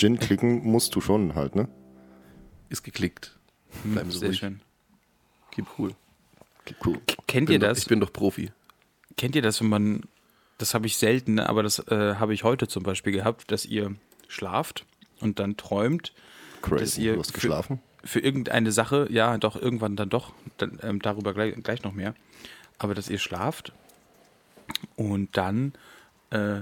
Gin klicken musst du schon halt, ne? Ist geklickt. Hm, Bleiben Sie Sehr ruhig. schön. Keep cool. Cool. Kennt Bin ihr doch, das? Ich bin doch Profi. Kennt ihr das, wenn man, das habe ich selten, aber das äh, habe ich heute zum Beispiel gehabt, dass ihr schlaft und dann träumt, dass Crazy. ihr Du hast für- geschlafen? für irgendeine Sache, ja, doch, irgendwann dann doch, dann, ähm, darüber gleich, gleich noch mehr, aber dass ihr schlaft und dann äh,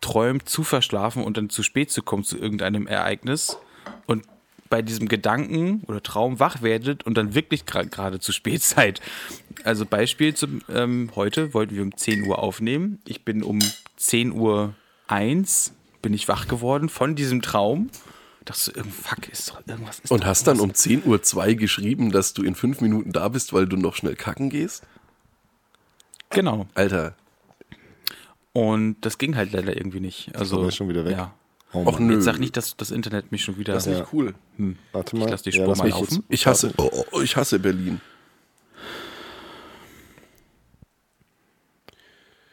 träumt zu verschlafen und dann zu spät zu kommen zu irgendeinem Ereignis und bei diesem Gedanken oder Traum wach werdet und dann wirklich gra- gerade zu spät seid. Also Beispiel zum, ähm, heute wollten wir um 10 Uhr aufnehmen. Ich bin um 10 Uhr 1 bin ich wach geworden von diesem Traum. Dachte so, fuck, ist doch irgendwas. Ist Und hast dann um 10.02 Uhr geschrieben, dass du in fünf Minuten da bist, weil du noch schnell kacken gehst? Genau. Alter, Und das ging halt leider irgendwie nicht. Also aber schon wieder weg. Ja. Oh Och, nö. Jetzt sag nicht, dass das Internet mich schon wieder. das ist nicht cool. Warte mal. Ich lass die Spur lass mal laufen. Ich hasse, oh, oh, ich hasse Berlin.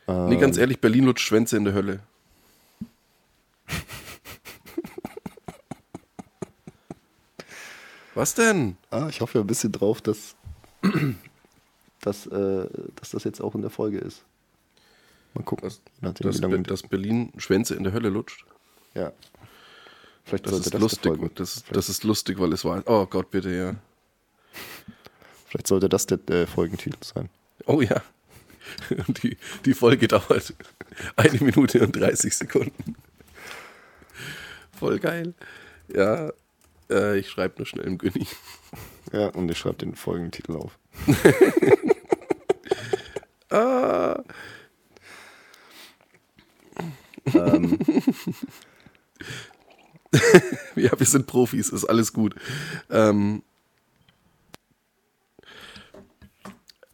Nee, Ähm, ganz ehrlich, Berlin lutscht Schwänze in der Hölle. Was denn? Ah, ich hoffe ja ein bisschen drauf, dass, dass, äh, dass das jetzt auch in der Folge ist. Mal gucken. Das- nachdem, lange- Be- dass Berlin Schwänze in der Hölle lutscht. ja. Vielleicht Das sollte ist das lustig. Das, das ist lustig, weil es war. Oh Gott, bitte, ja. Vielleicht sollte das der äh, Folgentitel sein. Oh ja. Die, die Folge dauert eine Minute und 30 Sekunden. Voll geil. Ja, äh, ich schreibe nur schnell im Günni. Ja, und ich schreibe den Folgentitel auf. Ah, ähm, ja, wir sind Profis, ist alles gut. Ähm,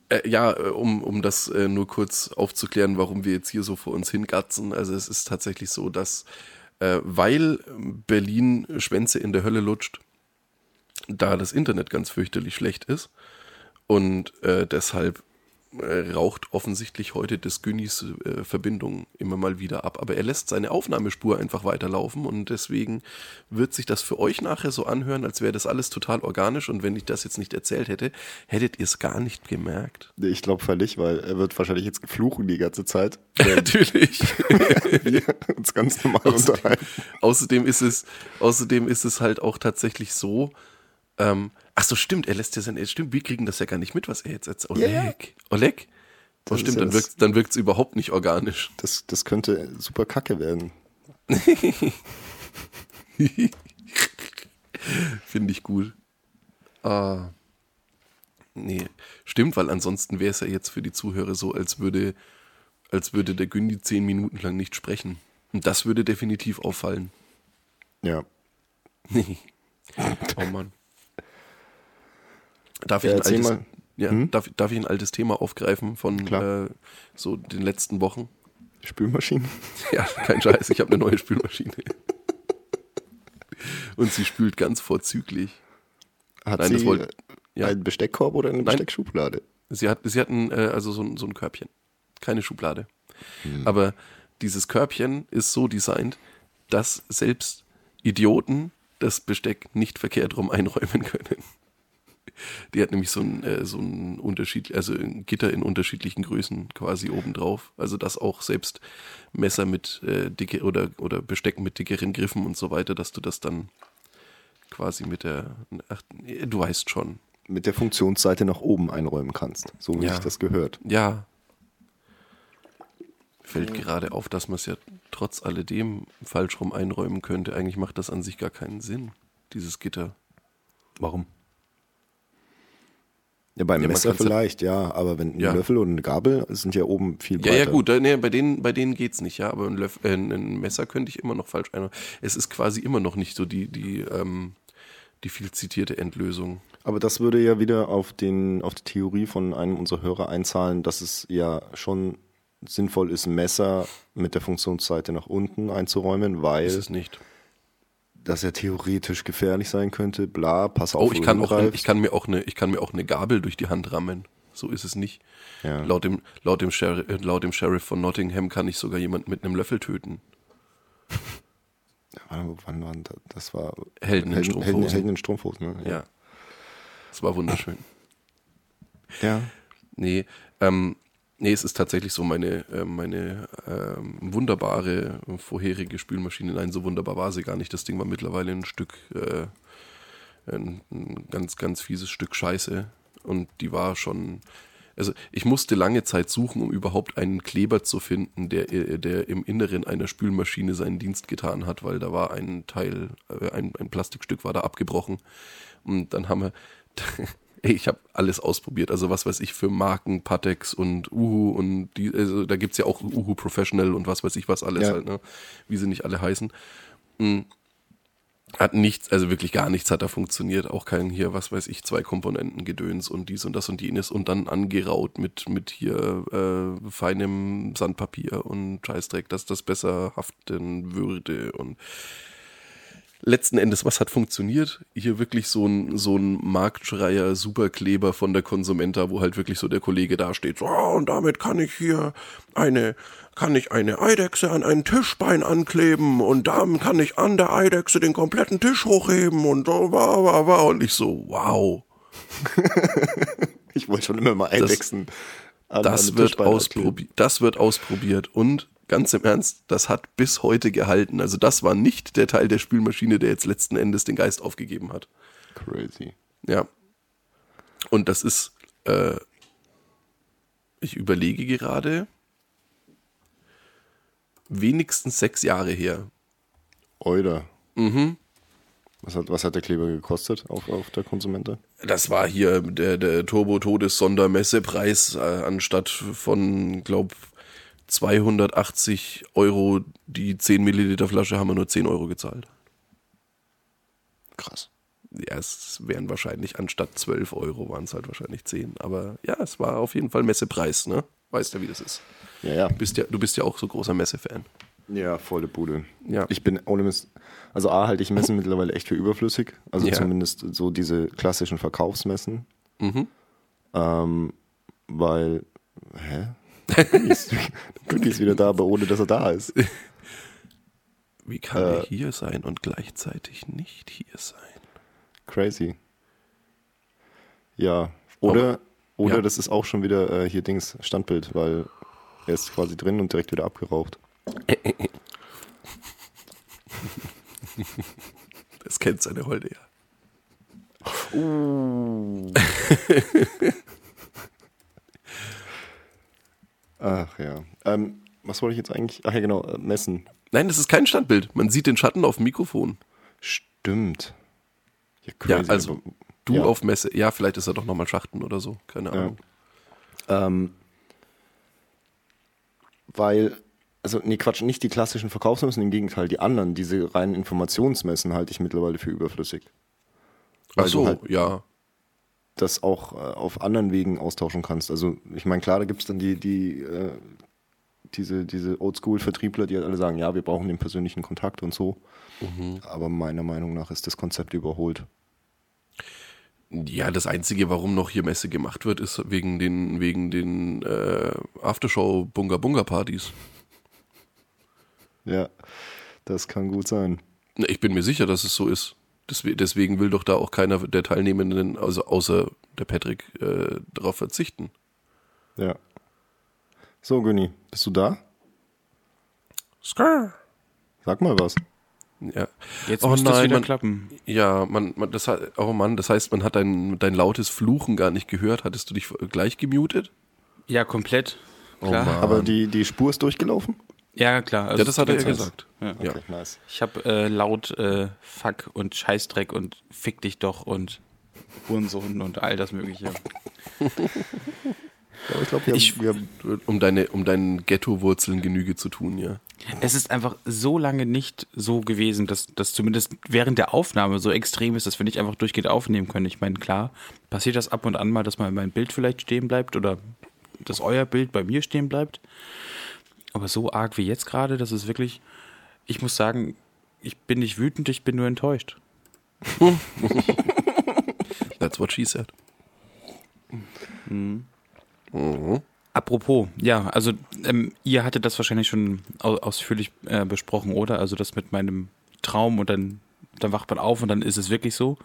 äh, ja, äh, um, um das äh, nur kurz aufzuklären, warum wir jetzt hier so vor uns hingatzen. Also es ist tatsächlich so, dass äh, weil Berlin Schwänze in der Hölle lutscht, da das Internet ganz fürchterlich schlecht ist und äh, deshalb äh, raucht offensichtlich heute des Günnis äh, Verbindung immer mal wieder ab. Aber er lässt seine Aufnahmespur einfach weiterlaufen und deswegen wird sich das für euch nachher so anhören, als wäre das alles total organisch und wenn ich das jetzt nicht erzählt hätte, hättet ihr es gar nicht gemerkt. nee, ich glaube völlig, weil er wird wahrscheinlich jetzt fluchen die ganze Zeit, Natürlich. wir uns ganz normal Außerdem, unterhalten. außerdem ist es, außerdem ist es halt auch tatsächlich so. Ähm, ach so, stimmt, er lässt ja sein, stimmt, wir kriegen das ja gar nicht mit, was er jetzt erzählt. Oleg, ja. Oleg? Oh, Das ist stimmt, ja dann das- wirkt dann wirkt's überhaupt nicht organisch. Das, das könnte super kacke werden. Finde ich gut. Ah. Nee, stimmt, weil ansonsten wäre es ja jetzt für die Zuhörer so, als würde, als würde der Gündi zehn Minuten lang nicht sprechen. Und das würde definitiv auffallen. Ja. oh Mann. Darf Ja, ich, ein erzähl altes, mal. ja, Hm? darf, darf ich ein altes Thema aufgreifen von äh, so den letzten Wochen? Spülmaschinen? Ja, kein Scheiß, ich habe eine neue Spülmaschine. Und sie spült ganz vorzüglich. Hat Nein, sie wollte- ja. einen Besteckkorb oder eine Besteckschublade? Sie hat, sie hatten äh, also so, ein- so ein Körbchen, keine Schublade. Hm. Aber dieses Körbchen ist so designt, dass selbst Idioten das Besteck nicht verkehrt rum einräumen können. Die hat nämlich so ein, äh, so ein Unterschied, also ein Gitter in unterschiedlichen Größen quasi obendrauf. Also dass auch selbst Messer mit äh, dicke oder, oder Besteck mit dickeren Griffen und so weiter, dass du das dann quasi mit der, ach, du weißt schon, Mit der Funktionsseite nach oben einräumen kannst, so wie Ja. sich das gehört. Ja. Fällt gerade auf, dass man es ja trotz alledem falsch rum einräumen könnte. Eigentlich macht das an sich gar keinen Sinn, dieses Gitter. Warum? Ja, beim Ja, Messer ja- vielleicht, ja, aber wenn ein Ja. Löffel und eine Gabel sind ja oben viel Ja, breiter. ja, gut, äh, nee, bei denen, bei denen geht's nicht, ja, aber ein, Löff, äh, ein Messer könnte ich immer noch falsch einräumen. Es ist quasi immer noch nicht so die, die, ähm, die viel zitierte Endlösung. Aber das würde ja wieder auf, den, auf die Theorie von einem unserer Hörer einzahlen, dass es ja schon sinnvoll ist, Messer mit der Funktionsseite nach unten einzuräumen, weil Ist es nicht. Das ja theoretisch gefährlich sein könnte. Bla, pass auf, Oh, ich kann, auch, ich, kann mir auch eine, ich kann mir auch eine Gabel durch die Hand rammen. So ist es nicht. Ja. Laut, dem, laut, dem Sheriff, äh, laut dem Sheriff von Nottingham kann ich sogar jemanden mit einem Löffel töten. Wann, wann waren das? Das war Helden in Helden, Strumpfhosen. Helden, Helden in Strumpfhosen. Ne? Ja. Das war wunderschön. ja. Nee, ähm, nee, es ist tatsächlich so meine, äh, meine ähm, wunderbare vorherige Spülmaschine. Nein, so wunderbar war sie gar nicht. Das Ding war mittlerweile ein Stück, äh, ein, ein ganz, ganz fieses Stück Scheiße. Und die war schon, also ich musste lange Zeit suchen, um überhaupt einen Kleber zu finden, der, äh, der im Inneren einer Spülmaschine seinen Dienst getan hat, weil da war ein Teil, äh, ein, ein Plastikstück war da abgebrochen. Und dann haben wir, ey, ich habe alles ausprobiert. Also was weiß ich für Marken, Patex und Uhu und die, also da gibt's ja auch Uhu Professional und was weiß ich was alles Ja. halt, ne? Wie sie nicht alle heißen. Mm. Hat nichts, also wirklich gar nichts hat da funktioniert. Auch kein hier, was weiß ich, zwei Komponenten Gedöns und dies und das und jenes und dann angeraut mit, mit hier äh, feinem Sandpapier und Scheißdreck, dass das besser haften würde und letzten Endes, was hat funktioniert? Hier wirklich so ein, so ein Marktschreier Superkleber von der Konsumenta, wo halt wirklich so der Kollege dasteht, so, "Ah, und damit kann ich hier eine, kann ich eine Eidechse an ein Tischbein ankleben und dann kann ich an der Eidechse den kompletten Tisch hochheben und so, wa, wa, wa. Und ich so, wow. Ich wollte schon immer mal einwechseln. an Das meine wird, Tischbeine ausprobi das wird ausprobiert und ganz im Ernst, das hat bis heute gehalten. Also das war nicht der Teil der Spülmaschine, der jetzt letzten Endes den Geist aufgegeben hat. Crazy. Ja. Und das ist, äh, ich überlege gerade, wenigstens sechs Jahre her. Euder. Mhm. Was hat, was hat der Kleber gekostet auf, auf der Konsumente? Das war hier der, der Turbo-Todes-Sondermessepreis, äh, anstatt von, glaub, 280 Euro die 10 Milliliter Flasche haben wir nur 10 Euro gezahlt. Krass. Ja, es wären wahrscheinlich anstatt 12 Euro waren es halt wahrscheinlich 10. Aber ja, es war auf jeden Fall Messepreis, ne? Weißt ja, wie das ist. Ja, ja. Du bist ja, du bist ja auch so großer Messefan. Ja, volle Bude. Ja. Ich bin ohne Mist. Also A halte ich Messen mittlerweile echt für überflüssig. Also Ja. zumindest so diese klassischen Verkaufsmessen. Mhm. Ähm, weil, hä? Cookie ist, wieder da, aber ohne dass er da ist. Wie kann er hier sein und gleichzeitig nicht hier sein? Crazy. Ja. Oder, oder ja. das ist auch schon wieder äh, hier Dings Standbild, weil er ist quasi drin und direkt wieder abgeraucht. Das kennt seine Holde ja. Ach ja. Ähm, was wollte ich jetzt eigentlich? Ach ja, genau, äh, Messen. Nein, das ist kein Standbild. Man sieht den Schatten auf dem Mikrofon. Stimmt. Ja, Ja, crazy, also aber- du ja. auf Messe. Ja, vielleicht ist er doch nochmal Schachten oder so. Keine Ahnung. Ähm, weil, also, nee, Quatsch, nicht die klassischen Verkaufsmessen, im Gegenteil, die anderen, diese reinen Informationsmessen halte ich mittlerweile für überflüssig. Ach weil so, du halt- ja. Das auch äh, auf anderen Wegen austauschen kannst. Also, ich meine, klar, da gibt es dann die, die, äh, diese, diese Oldschool-Vertriebler, die halt alle sagen, ja, wir brauchen den persönlichen Kontakt und so. Mhm. Aber meiner Meinung nach ist das Konzept überholt. Ja, das Einzige, warum noch hier Messe gemacht wird, ist wegen den, wegen den äh, Aftershow-Bunga-Bunga-Partys. Ja, das kann gut sein. Ich bin mir sicher, dass es so ist. Deswe- Deswegen will doch da auch keiner der Teilnehmenden, also außer der Patrick, äh, darauf verzichten. Ja. So, Günni, bist du da? Skrrr. Sag mal was. Ja. Jetzt Oh es nein, wieder man- klappen. Ja, man, man, das hat, oh Mann, das heißt, man hat dein, dein lautes Fluchen gar nicht gehört. Hattest du dich gleich gemutet? Ja, komplett. Oh Klar. Mann. Aber die, die Spur ist durchgelaufen? Ja, klar. Also ja, das hat er ja gesagt. Ja. Ja. Okay, nice. Ich habe äh, laut äh, Fuck und Scheißdreck und Fick dich doch und Hurensohn und all das Mögliche. Ja, ich glaube, wir, Ich- haben- wir haben Um deine, um deinen Ghetto-Wurzeln Genüge zu tun, ja. Es ist einfach so lange nicht so gewesen, dass das zumindest während der Aufnahme so extrem ist, dass wir nicht einfach durchgehend aufnehmen können. Ich meine, klar, passiert das ab und an mal, dass mal mein Bild vielleicht stehen bleibt oder dass euer Bild bei mir stehen bleibt. Aber so arg wie jetzt gerade, das ist wirklich, ich muss sagen, ich bin nicht wütend, ich bin nur enttäuscht. That's what she said. Apropos, ja, also ähm, ihr hattet das wahrscheinlich schon au ausführlich äh, besprochen, oder? Also das mit meinem Traum und dann, dann wacht man auf und dann ist es wirklich so.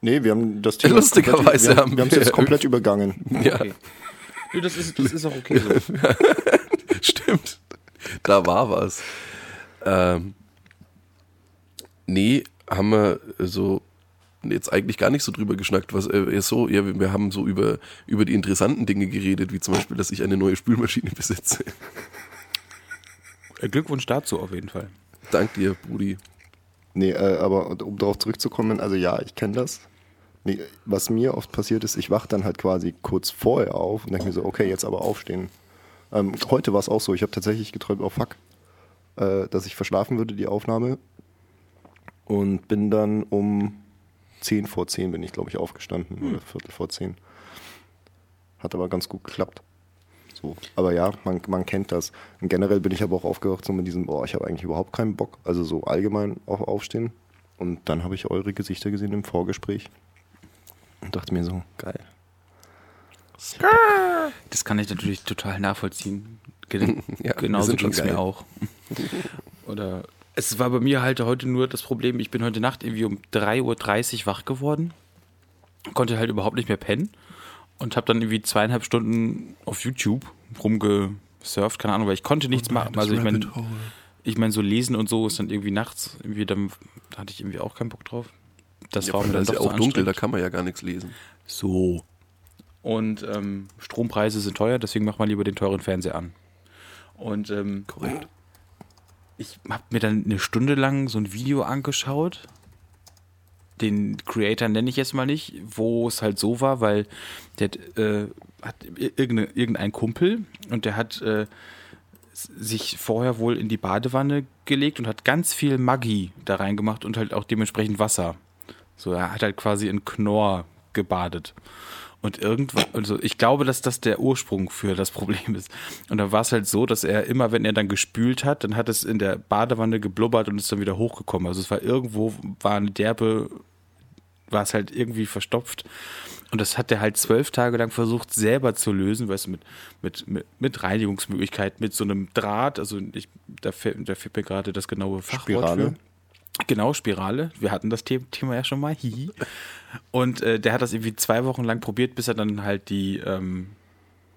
Nee, wir haben das Thema Lustigerweise komplett, wir, haben haben, wir haben es jetzt komplett übergangen. Ja, Okay. Das, ist, das ist auch okay so. stimmt. Da war was. Ähm, nee, haben wir so jetzt eigentlich gar nicht so drüber geschnackt, was äh, ist so, ja, wir, wir haben so über, über die interessanten Dinge geredet, wie zum Beispiel, dass ich eine neue Spülmaschine besitze. Äh, Glückwunsch dazu auf jeden Fall. Dank dir, Brudi. Nee, äh, aber um darauf zurückzukommen, also ja, ich kenne das. Nee, was mir oft passiert ist, ich wache dann halt quasi kurz vorher auf und denke mir so, okay, jetzt aber aufstehen. Ähm, heute war es auch so, ich habe tatsächlich geträumt, oh fuck, äh, dass ich verschlafen würde, die Aufnahme. Und bin dann um 10 vor 10 bin ich, glaube ich, aufgestanden oder Viertel vor 10. Hat aber ganz gut geklappt. So. Aber ja, man, man kennt das. Und generell bin ich aber auch aufgewacht so mit diesem, boah, ich habe eigentlich überhaupt keinen Bock. Also so allgemein auf Aufstehen. Und dann habe ich eure Gesichter gesehen im Vorgespräch. Und dachte mir so, geil. Das kann ich natürlich total nachvollziehen. Gen Ja, Genauso ging es mir auch. Oder es war bei mir halt heute nur das Problem, ich bin heute Nacht irgendwie um 3.30 Uhr wach geworden, konnte halt überhaupt nicht mehr pennen und habe dann irgendwie zweieinhalb Stunden auf YouTube rumgesurft, keine Ahnung, weil ich konnte nichts machen. Also ich meine, ich meine, so lesen und so ist dann irgendwie nachts, irgendwie dann da hatte ich irgendwie auch keinen Bock drauf. Das Ja, war mir da dann ist doch ja so auch dunkel, da kann man ja gar nichts lesen. So. Und ähm, Strompreise sind teuer, deswegen macht man lieber den teuren Fernseher an. Und ähm, Korrekt. ich habe mir dann eine Stunde lang so ein Video angeschaut. Den Creator nenne ich jetzt mal nicht, wo es halt so war, weil der äh, hat irgendeine, irgendein Kumpel und der hat äh, sich vorher wohl in die Badewanne gelegt und hat ganz viel Maggi da reingemacht und halt auch dementsprechend Wasser. So, er hat halt quasi in Knorr gebadet. Und irgendwann, also ich glaube, dass das der Ursprung für das Problem ist. Und da war es halt so, dass er immer, wenn er dann gespült hat, dann hat es in der Badewanne geblubbert und ist dann wieder hochgekommen. Also es war irgendwo, war eine derbe, war es halt irgendwie verstopft. Und das hat er halt zwölf Tage lang versucht, selber zu lösen, weißt du, mit, mit, mit, mit Reinigungsmöglichkeiten, mit so einem Draht, also ich, da fällt, da fällt mir gerade das genaue Fachwort Spirale? für. Genau, Spirale. Wir hatten das The- Thema ja schon mal. Hihi. Und äh, der hat das irgendwie zwei Wochen lang probiert, bis er dann halt die, ähm,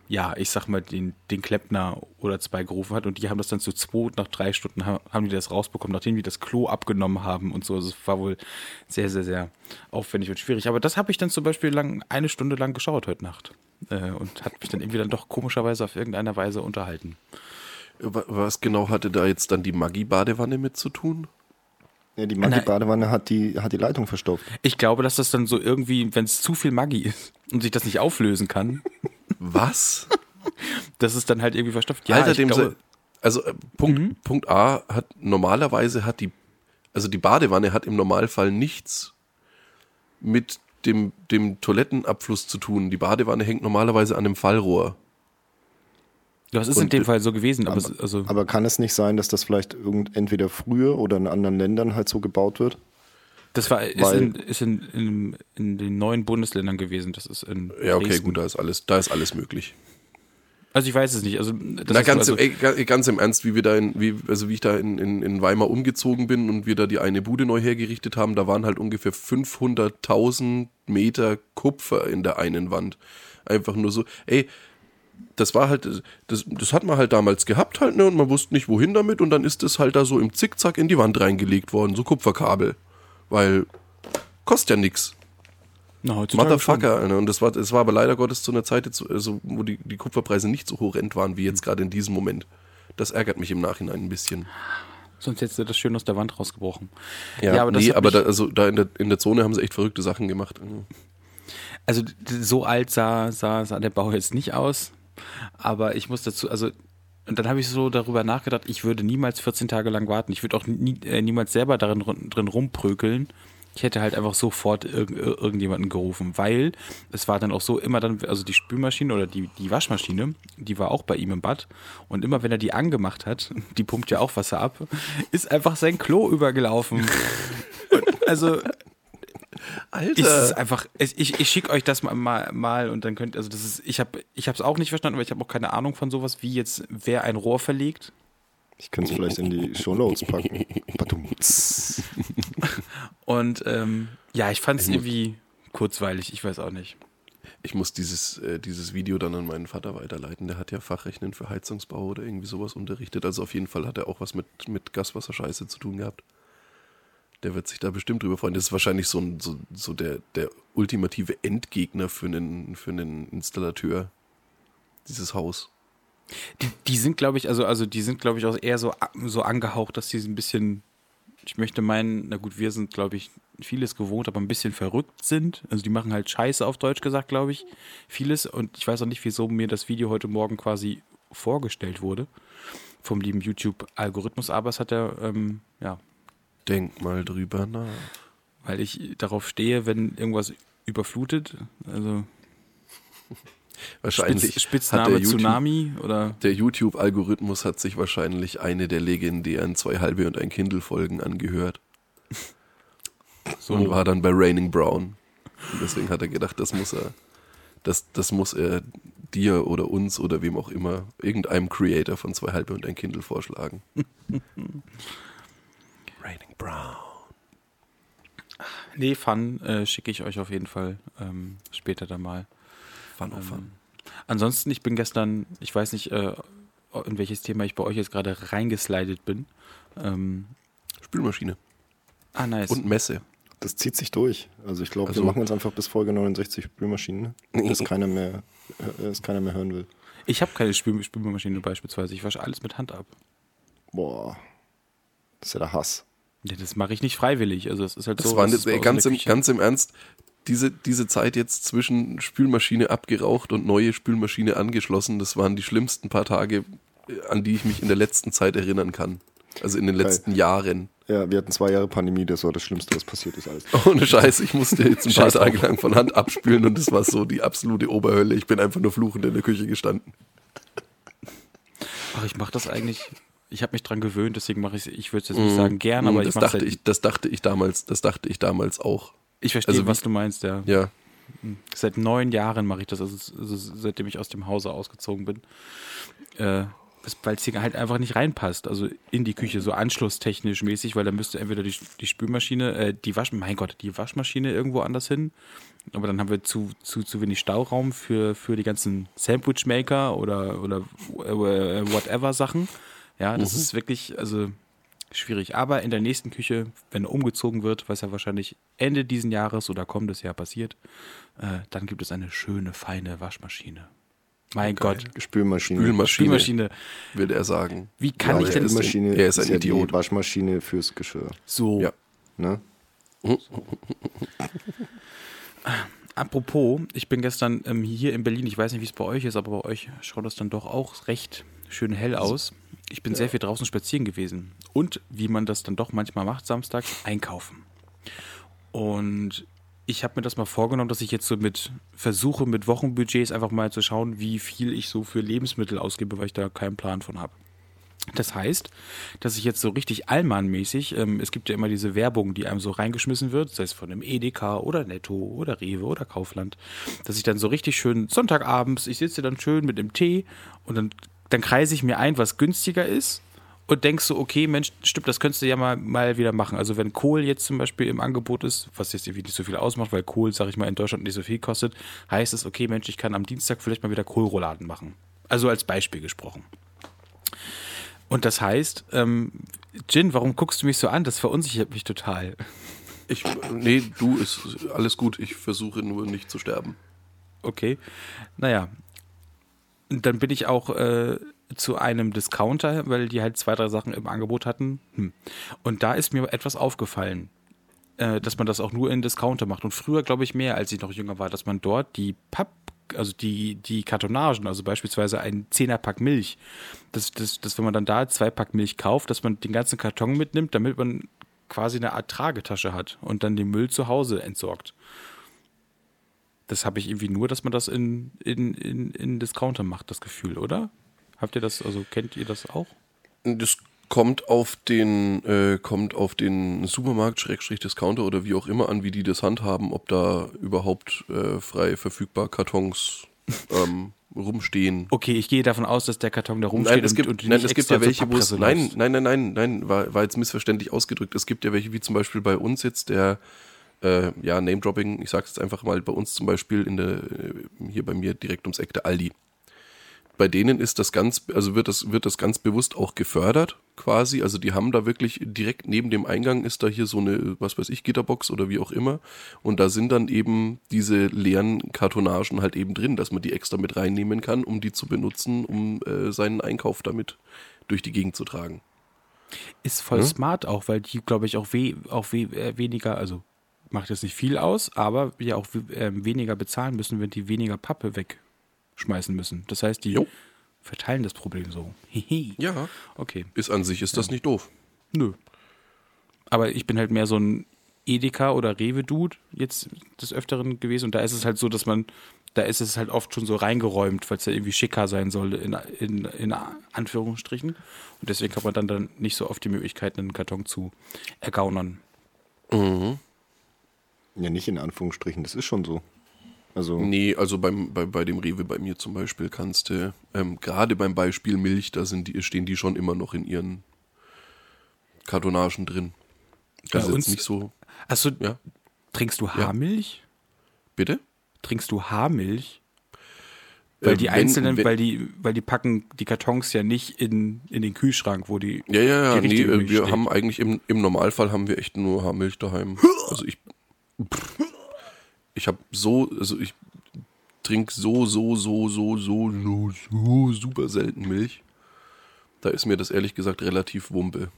ja, ich sag mal, den, den Kleppner oder zwei gerufen hat. Und die haben das dann zu zweit, nach drei Stunden ha- haben die das rausbekommen, nachdem die das Klo abgenommen haben und so. Also es war wohl sehr, sehr, sehr aufwendig und schwierig. Aber das habe ich dann zum Beispiel lang, eine Stunde lang geschaut heute Nacht. Äh, und hat mich dann irgendwie dann doch komischerweise auf irgendeiner Weise unterhalten. Wa- Was genau hatte da jetzt dann die Maggi-Badewanne mit zu tun? Ja, die Nein. Maggi-Badewanne hat die, hat die Leitung verstopft. Ich glaube, dass das dann so irgendwie, wenn es zu viel Maggi ist und sich das nicht auflösen kann, Was? dass es dann halt irgendwie verstopft. Alter, ich dem glaube, also äh, Punkt, Punkt A hat normalerweise hat die, also die Badewanne hat im Normalfall nichts mit dem, dem Toilettenabfluss zu tun. Die Badewanne hängt normalerweise an dem Fallrohr. Das ist in und- dem Fall so gewesen, aber, es- also Aber kann es nicht sein, dass das vielleicht irgend, entweder früher oder in anderen Ländern halt so gebaut wird? das war ist, in, ist in, in, in den neuen Bundesländern gewesen. Das ist in Ja, okay, Dresden. gut, da ist alles, da ist alles möglich. Also ich weiß es nicht. Also Na, ganz, so, also, ey, ga- ganz im Ernst, wie wir da in, wie, also wie ich da in, in, in Weimar umgezogen bin und wir da die eine Bude neu hergerichtet haben, da waren halt ungefähr 500.000 Meter Kupfer in der einen Wand. Einfach nur so, ey, das war halt, das, das hat man halt damals gehabt halt, ne, und man wusste nicht wohin damit und dann ist es halt da so im Zickzack in die Wand reingelegt worden, so Kupferkabel. Weil, kostet ja nix. na, Motherfucker, ne? Und das war, das war aber leider Gottes zu einer Zeit, jetzt, also, wo die, die Kupferpreise nicht so horrend waren wie jetzt gerade in diesem Moment. Das ärgert mich im Nachhinein ein bisschen. Sonst hättest du das schön aus der Wand rausgebrochen. Ja, aber das nee, aber da, also, da in der, in der Zone haben sie echt verrückte Sachen gemacht. Also so alt sah, sah, sah der Bau jetzt nicht aus. Aber ich muss dazu, also und dann habe ich so darüber nachgedacht, ich würde niemals 14 Tage lang warten. Ich würde auch nie, äh, niemals selber darin drin rumprökeln. Ich hätte halt einfach sofort irg ir- irgendjemanden gerufen, weil es war dann auch so, immer dann, also die Spülmaschine oder die, die Waschmaschine, die war auch bei ihm im Bad. Und immer wenn er die angemacht hat, die pumpt ja auch Wasser ab, ist einfach sein Klo übergelaufen. Und also Alter! ist es einfach, ich, ich schicke euch das mal, mal, mal und dann könnt, also das ist, ich habe ich es auch nicht verstanden, aber ich habe auch keine Ahnung von sowas, wie jetzt wer ein Rohr verlegt. Ich könnte es vielleicht in die Shownotes packen. Badumts. Und ähm, ja, ich fand es irgendwie kurzweilig, ich weiß auch nicht. Ich muss dieses, äh, dieses Video dann an meinen Vater weiterleiten. Der hat ja Fachrechnen für Heizungsbau oder irgendwie sowas unterrichtet. Also auf jeden Fall hat er auch was mit, mit Gaswasserscheiße zu tun gehabt. Der wird sich da bestimmt drüber freuen. Das ist wahrscheinlich so, ein, so, so der, der ultimative Endgegner für einen, für einen Installateur, dieses Haus. Die, die sind, glaube ich, also, also die sind, glaube ich, auch eher so, so angehaucht, dass die ein bisschen, ich möchte meinen, na gut, wir sind, glaube ich, vieles gewohnt, aber ein bisschen verrückt sind. Also die machen halt Scheiße auf Deutsch gesagt, glaube ich. Vieles. Und ich weiß auch nicht, wieso mir das Video heute Morgen quasi vorgestellt wurde vom lieben YouTube-Algorithmus, aber es hat ja, ähm, ja, Denk mal drüber nach. weil ich darauf stehe, wenn irgendwas überflutet, also Wahrscheinlich Spitz, Spitzname der YouTube, Tsunami oder Der YouTube-Algorithmus hat sich wahrscheinlich eine der legendären zwei halbe und ein Kindle-Folgen angehört. so. und war dann bei Raining Brown. Und deswegen hat er gedacht, das muss er, das, das muss er dir oder uns oder wem auch immer, irgendeinem Creator von zwei halbe und ein Kindle vorschlagen. Raining Brown. Nee, Fun äh, schicke ich euch auf jeden Fall ähm, später dann mal. Fun of fun. Ansonsten, ich bin gestern, ich weiß nicht, äh, in welches Thema ich bei euch jetzt gerade reingeslidet bin. Ähm, Spülmaschine. ah, nice. Und Messe. Das zieht sich durch. Also ich glaube, Also- wir machen jetzt einfach bis Folge 69 Spülmaschinen, bis keiner mehr, äh, bis keiner mehr hören will. ich habe keine Spül Spülmaschine beispielsweise. Ich wasche alles mit Hand ab. Boah, das ist ja der Hass. Das mache ich nicht freiwillig. Also das ist halt Das so. war das uns ganz, im, ganz im Ernst, diese, diese Zeit jetzt zwischen Spülmaschine abgeraucht und neue Spülmaschine angeschlossen, das waren die schlimmsten paar Tage, äh, an die ich mich in der letzten Zeit erinnern kann. Also in den letzten Jahren. Ja, wir hatten zwei Jahre Pandemie, das war das Schlimmste, was passiert ist. Alles. Ohne Scheiß, ich musste jetzt ein paar. Tage lang von Hand abspülen und das war so die absolute Oberhölle. Ich bin einfach nur fluchend in der Küche gestanden. Ach, ich mache das eigentlich. Ich habe mich dran gewöhnt, deswegen mache ich es. Ich würde es jetzt nicht sagen gern, aber Mm, das ich mache es dachte halt. ich, das dachte ich damals, das dachte ich damals auch. Ich verstehe, also was du meinst, ja. Ja. Seit neun Jahren mache ich das, also, also seitdem ich aus dem Hause ausgezogen bin. Äh, weil es hier halt einfach nicht reinpasst. Also in die Küche, so anschlusstechnisch mäßig, weil da müsste entweder die, die Spülmaschine, äh, die Wasch, mein Gott, die Waschmaschine irgendwo anders hin. Aber dann haben wir zu, zu, zu wenig Stauraum für, für die ganzen Sandwichmaker oder, oder äh, whatever Sachen. Ja, das ist wirklich, also schwierig. Aber in der nächsten Küche, wenn umgezogen wird, was ja wahrscheinlich Ende diesen Jahres oder kommendes Jahr passiert, äh, dann gibt es eine schöne, feine Waschmaschine. Mein Gott, Spülmaschine. Spülmaschine, Spülmaschine. will er sagen. Wie kann Ja, ich denn das Spülmaschine Er ist ein ja Idiot. die Waschmaschine fürs Geschirr. so? Ja. Ne? Apropos, ich bin gestern ähm, hier in Berlin, ich weiß nicht, wie es bei euch ist, aber bei euch schaut das dann doch auch recht schön hell aus. Ich bin sehr viel draußen spazieren gewesen. Und wie man das dann doch manchmal macht, samstags, einkaufen. Und ich habe mir das mal vorgenommen, dass ich jetzt so mit versuche, mit Wochenbudgets einfach mal zu schauen, wie viel ich so für Lebensmittel ausgebe, weil ich da keinen Plan von habe. Das heißt, dass ich jetzt so richtig Allmann-mäßig, ähm, es gibt ja immer diese Werbung, die einem so reingeschmissen wird, sei es von einem Edeka oder Netto oder Rewe oder Kaufland, dass ich dann so richtig schön Sonntagabends, ich sitze dann schön mit dem Tee und dann, dann kreise ich mir ein, was günstiger ist und denkst so, okay, Mensch, stimmt, das könntest du ja mal, mal wieder machen. Also wenn Kohl jetzt zum Beispiel im Angebot ist, was jetzt irgendwie nicht so viel ausmacht, weil Kohl, sag ich mal, in Deutschland nicht so viel kostet, heißt es, okay, Mensch, ich kann am Dienstag vielleicht mal wieder Kohlrouladen machen. Also als Beispiel gesprochen. Und das heißt, ähm, Jin, warum guckst du mich so an? Das verunsichert mich total. Ich, nee, du, ist alles gut. Ich versuche nur nicht zu sterben. Okay. Naja. Dann bin ich auch äh, zu einem Discounter, weil die halt zwei, drei Sachen im Angebot hatten. Hm. Und da ist mir etwas aufgefallen, äh, dass man das auch nur in Discounter macht. Und früher, glaube ich, mehr, als ich noch jünger war, dass man dort die Papp, also die, die Kartonagen, also beispielsweise ein Zehnerpack Milch, dass, dass, dass wenn man dann da zwei Pack Milch kauft, dass man den ganzen Karton mitnimmt, damit man quasi eine Art Tragetasche hat und dann den Müll zu Hause entsorgt. Das habe ich irgendwie nur, dass man das in, in, in, in Discounter macht, das Gefühl, oder? Habt ihr das, also kennt ihr das auch? Das kommt auf den, äh, kommt auf den Supermarkt, Schrägstrich Discounter oder wie auch immer an, wie die das handhaben, ob da überhaupt äh, frei verfügbar Kartons ähm, rumstehen. Okay, ich gehe davon aus, dass der Karton da rumsteht Nein, es gibt, und, und nein, nicht es gibt ja welche, wo es, nein, nein, nein, nein, nein, war, war jetzt missverständlich ausgedrückt. Es gibt ja welche, wie zum Beispiel bei uns jetzt der, äh, ja, Name-Dropping, ich sag's jetzt einfach mal, bei uns zum Beispiel in der, äh, hier bei mir direkt ums Eck der Aldi. Bei denen ist das ganz, also wird das, wird das ganz bewusst auch gefördert, quasi. Also die haben da wirklich direkt neben dem Eingang ist da hier so eine, was weiß ich, Gitterbox oder wie auch immer. Und da sind dann eben diese leeren Kartonagen halt eben drin, dass man die extra mit reinnehmen kann, um die zu benutzen, um äh, seinen Einkauf damit durch die Gegend zu tragen. Ist voll smart auch, weil die, glaube ich, auch, we auch we äh, weniger, also macht jetzt nicht viel aus, aber ja auch ähm, weniger bezahlen müssen, wenn die weniger Pappe wegschmeißen müssen. Das heißt, die Jo. verteilen das Problem so. Ja, Okay. ist an sich ist das nicht doof. Nö. Aber ich bin halt mehr so ein Edeka oder Rewe-Dude jetzt des Öfteren gewesen und da ist es halt so, dass man, da ist es halt oft schon so reingeräumt, weil es ja irgendwie schicker sein soll, in, in, in Anführungsstrichen. Und deswegen hat man dann, dann nicht so oft die Möglichkeit, einen Karton zu ergaunern. Ja, nicht in Anführungsstrichen, das ist schon so. Also, Nee, also beim, bei, bei dem Rewe bei mir zum Beispiel kannst du, ähm, gerade beim Beispiel Milch, da sind die, stehen die schon immer noch in ihren Kartonagen drin. Bei Also uns- jetzt nicht so, Achso, ja, trinkst du Haarmilch? bitte? Trinkst du Haarmilch? Weil Ähm, die wenn- einzelnen, wenn- weil die, weil die packen die Kartons ja nicht in, in den Kühlschrank, wo die. Ja, ja, ja, die nee, äh, Milch wir steht. haben eigentlich im, im Normalfall haben wir echt nur Haarmilch daheim. Also ich, ich habe so, also ich trinke so, so, so, so, so, so, so super selten Milch. Da ist mir das ehrlich gesagt relativ wumpe.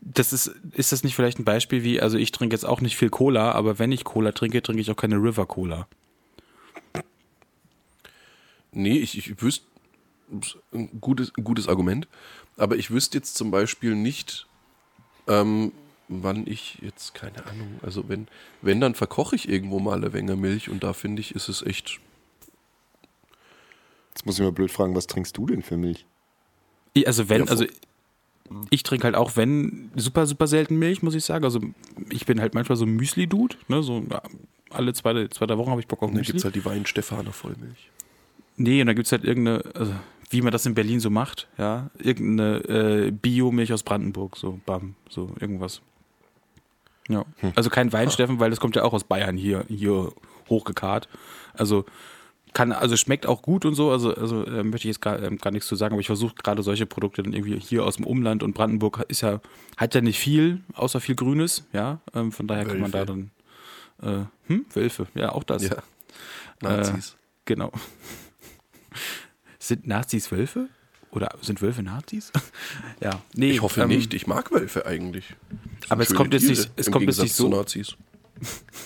Das ist, ist das nicht vielleicht ein Beispiel wie, also ich trinke jetzt auch nicht viel Cola, aber wenn ich Cola trinke, trinke ich auch keine River Cola. Nee, ich, ich wüsste, ein gutes, ein gutes Argument, aber ich wüsste jetzt zum Beispiel nicht, ähm, wann ich jetzt, keine Ahnung, also wenn, wenn, dann verkoche ich irgendwo mal eine Menge Milch und da finde ich, ist es echt, jetzt muss ich mal blöd fragen, was trinkst du denn für Milch? Ich- Also wenn, Ja, also ich trinke halt auch wenn super, super selten Milch, muss ich sagen. Also ich bin halt manchmal so ein Müsli-Dude, ne? So alle zwei, zwei drei Wochen habe ich Bock auf und dann gibt es halt die Wein-Stefaner Vollmilch. Nee, und dann gibt's halt irgendeine, also wie man das in Berlin so macht, ja, irgendeine äh, Biomilch aus Brandenburg, so bam, so irgendwas. Ja. Also kein Weinsteffen, weil das kommt ja auch aus Bayern hier, hier hochgekarrt. Also kann, also schmeckt auch gut und so, also, also äh, möchte ich jetzt gar, ähm, gar nichts zu sagen, aber ich versuche gerade solche Produkte dann irgendwie hier aus dem Umland und Brandenburg ist ja, hat ja nicht viel, außer viel Grünes, ja, ähm, von daher kann man da Wölfe. dann, äh, hm, Wölfe, ja, auch das. Ja. Nazis. Genau. Sind Nazis Wölfe? Oder sind Wölfe Nazis? ja, nee. ich hoffe ähm, nicht, ich mag Wölfe eigentlich. Aber es kommt jetzt nicht- Tiere, es im kommt jetzt nicht so- Nazis.